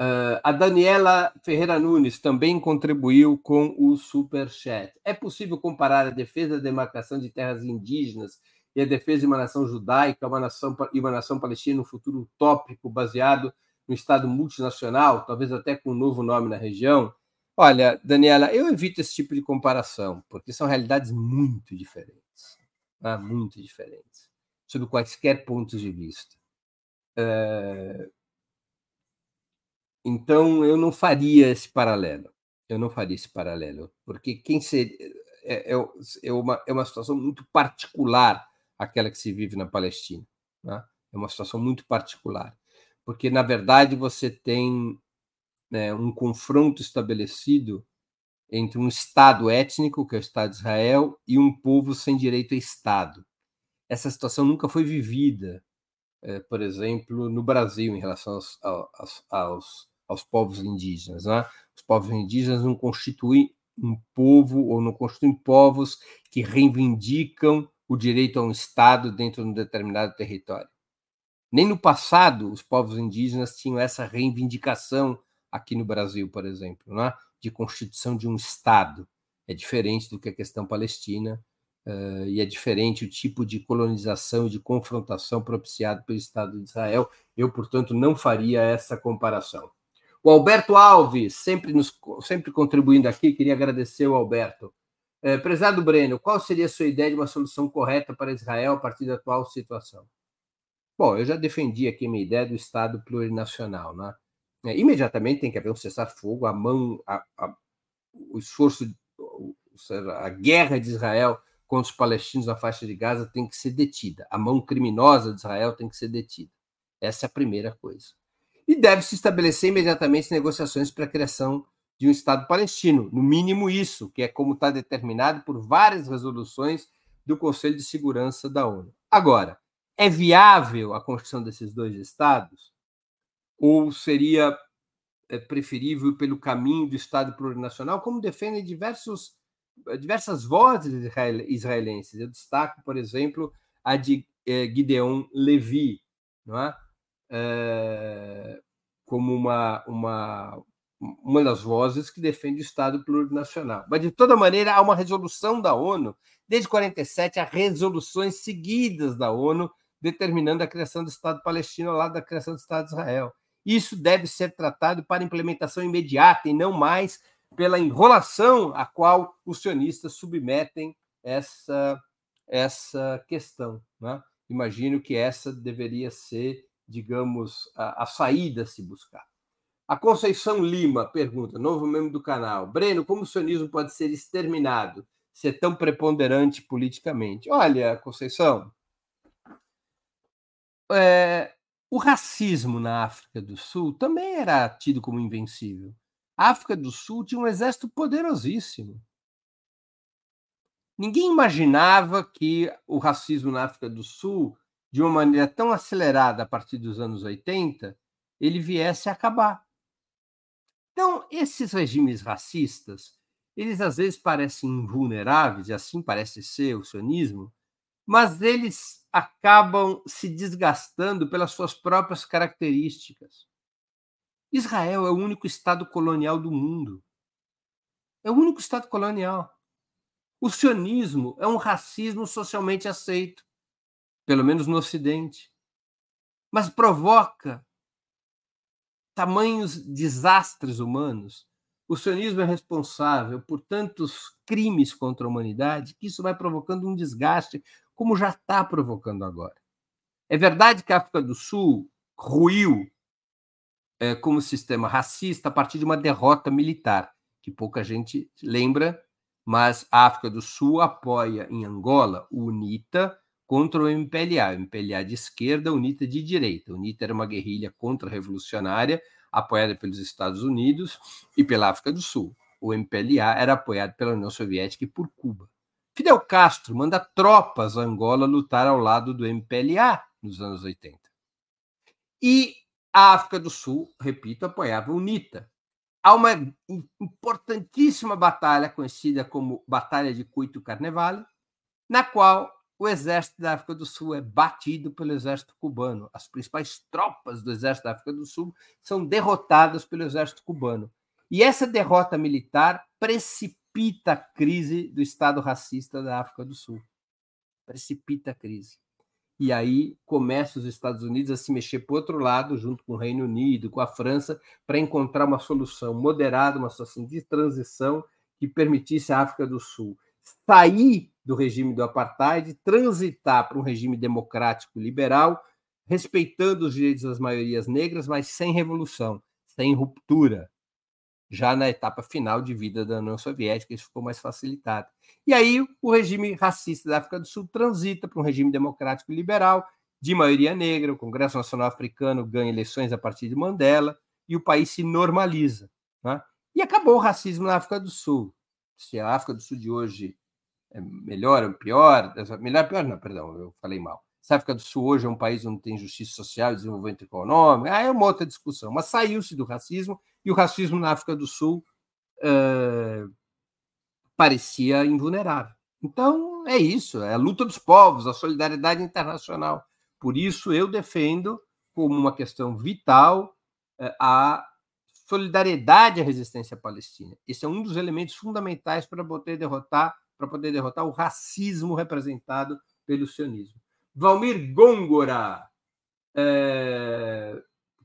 Uh, a Daniela Ferreira Nunes também contribuiu com o Super Chat. É possível comparar a defesa da demarcação de terras indígenas e a defesa de uma nação judaica uma nação, e uma nação palestina no futuro utópico baseado no Estado multinacional, talvez até com um novo nome na região? Olha, Daniela, eu evito esse tipo de comparação, porque são realidades muito diferentes, né? muito diferentes, sob quaisquer pontos de vista. É... Então, eu não faria esse paralelo. Eu não faria esse paralelo, porque quem seria. É, é, é, uma, é uma situação muito particular aquela que se vive na Palestina. Né? É uma situação muito particular, porque, na verdade, você tem né, um confronto estabelecido entre um Estado étnico, que é o Estado de Israel, e um povo sem direito a Estado. Essa situação nunca foi vivida, é, por exemplo, no Brasil, em relação aos, aos, aos, aos povos indígenas. Né? Os povos indígenas não constituem um povo ou não constituem povos que reivindicam o direito a um Estado dentro de um determinado território. Nem no passado os povos indígenas tinham essa reivindicação aqui no Brasil, por exemplo, né? de constituição de um Estado. É diferente do que a questão palestina uh, e é diferente o tipo de colonização e de confrontação propiciado pelo Estado de Israel. Eu, portanto, não faria essa comparação. O Alberto Alves, sempre, nos, sempre contribuindo aqui, queria agradecer o Alberto. É, prezado Breno, qual seria a sua ideia de uma solução correta para Israel a partir da atual situação? Bom, eu já defendi aqui minha ideia do Estado plurinacional. Né? É, imediatamente tem que haver um cessar-fogo, a mão, a, a, o esforço, a guerra de Israel contra os palestinos na faixa de Gaza tem que ser detida. A mão criminosa de Israel tem que ser detida. Essa é a primeira coisa e deve-se estabelecer imediatamente negociações para a criação de um Estado palestino, no mínimo isso, que é como está determinado por várias resoluções do Conselho de Segurança da ONU. Agora, é viável a construção desses dois Estados? Ou seria é, preferível pelo caminho do Estado plurinacional, como defendem diversos, diversas vozes israelenses? Eu destaco, por exemplo, a de é, Gideon Levi, não é? é, como uma, uma, uma das vozes que defende o Estado plurinacional. Mas, de toda maneira, há uma resolução da ONU, desde 47, há resoluções seguidas da ONU determinando a criação do Estado palestino ao lado da criação do Estado de Israel. Isso deve ser tratado para implementação imediata e não mais pela enrolação a qual os sionistas submetem essa, essa questão. Né? Imagino que essa deveria ser digamos, a, a saída a se buscar. A Conceição Lima pergunta, novo membro do canal, Breno, como o sionismo pode ser exterminado, ser tão preponderante politicamente? Olha, Conceição, é, o racismo na África do Sul também era tido como invencível. A África do Sul tinha um exército poderosíssimo. Ninguém imaginava que o racismo na África do Sul de uma maneira tão acelerada a partir dos anos 80, ele viesse a acabar. Então, esses regimes racistas, eles às vezes parecem invulneráveis, e assim parece ser o sionismo, mas eles acabam se desgastando pelas suas próprias características. Israel é o único Estado colonial do mundo. É o único Estado colonial. O sionismo é um racismo socialmente aceito pelo menos no Ocidente, mas provoca tamanhos desastres humanos. O sionismo é responsável por tantos crimes contra a humanidade que isso vai provocando um desgaste, como já está provocando agora. É verdade que a África do Sul ruiu é, como sistema racista a partir de uma derrota militar, que pouca gente lembra, mas a África do Sul apoia em Angola o UNITA, contra o MPLA, o MPLA de esquerda, a UNITA de direita. A UNITA era uma guerrilha contra-revolucionária apoiada pelos Estados Unidos e pela África do Sul. O MPLA era apoiado pela União Soviética e por Cuba. Fidel Castro manda tropas a Angola lutar ao lado do MPLA nos anos 80. E a África do Sul, repito, apoiava a UNITA. Há uma importantíssima batalha conhecida como Batalha de Cuito Carnevale, na qual o exército da África do Sul é batido pelo exército cubano. As principais tropas do exército da África do Sul são derrotadas pelo exército cubano. E essa derrota militar precipita a crise do Estado racista da África do Sul. Precipita a crise. E aí começam os Estados Unidos a se mexer para o outro lado, junto com o Reino Unido, com a França, para encontrar uma solução moderada, uma solução de transição que permitisse à África do Sul sair do regime do apartheid, transitar para um regime democrático liberal, respeitando os direitos das maiorias negras, mas sem revolução, sem ruptura. Já na etapa final de vida da União Soviética, isso ficou mais facilitado. E aí o regime racista da África do Sul transita para um regime democrático liberal, de maioria negra, o Congresso Nacional Africano ganha eleições a partir de Mandela, e o país se normaliza. Né? E acabou o racismo na África do Sul. Se a África do Sul de hoje é melhor ou pior, melhor pior não, perdão, eu falei mal. Se a África do Sul hoje é um país onde tem justiça social e desenvolvimento econômico, aí é uma outra discussão. Mas saiu-se do racismo e o racismo na África do Sul uh, parecia invulnerável. Então, é isso, é a luta dos povos, a solidariedade internacional. Por isso, eu defendo como uma questão vital uh, a solidariedade à resistência palestina. Esse é um dos elementos fundamentais para poder derrotar, para poder derrotar o racismo representado pelo sionismo. Valmir Gôngora é,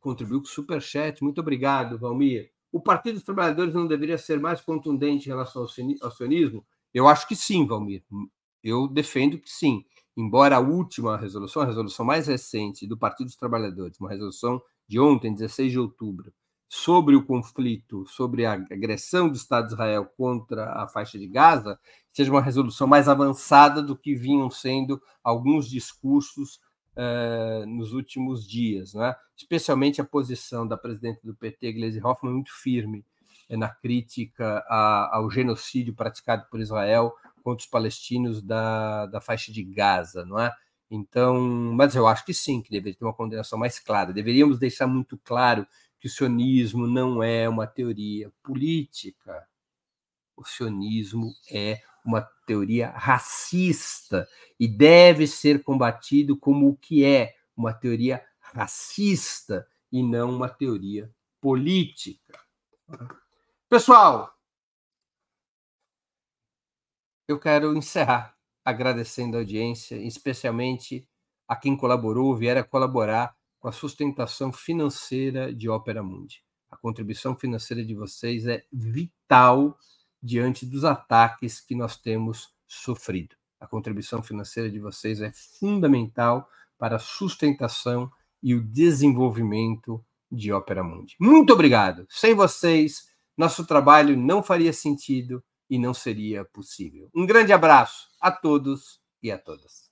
contribuiu com o superchat. Muito obrigado, Valmir. O Partido dos Trabalhadores não deveria ser mais contundente em relação ao sionismo? Eu acho que sim, Valmir. Eu defendo que sim. Embora a última resolução, a resolução mais recente do Partido dos Trabalhadores, uma resolução de ontem, 16 de outubro, sobre o conflito, sobre a agressão do Estado de Israel contra a faixa de Gaza, seja uma resolução mais avançada do que vinham sendo alguns discursos uh, nos últimos dias, né? especialmente a posição da presidente do PT, Gleisi Hoffmann, muito firme eh, na crítica a, ao genocídio praticado por Israel contra os palestinos da, da faixa de Gaza, não é? Então, mas eu acho que sim, que deveria ter uma condenação mais clara. Deveríamos deixar muito claro que o sionismo não é uma teoria política. O sionismo é uma teoria racista e deve ser combatido como o que é uma teoria racista e não uma teoria política. Pessoal, eu quero encerrar agradecendo a audiência, especialmente a quem colaborou, vier a colaborar com a sustentação financeira de Ópera Mundi. A contribuição financeira de vocês é vital diante dos ataques que nós temos sofrido. A contribuição financeira de vocês é fundamental para a sustentação e o desenvolvimento de Ópera Mundi. Muito obrigado. Sem vocês, nosso trabalho não faria sentido e não seria possível. Um grande abraço a todos e a todas.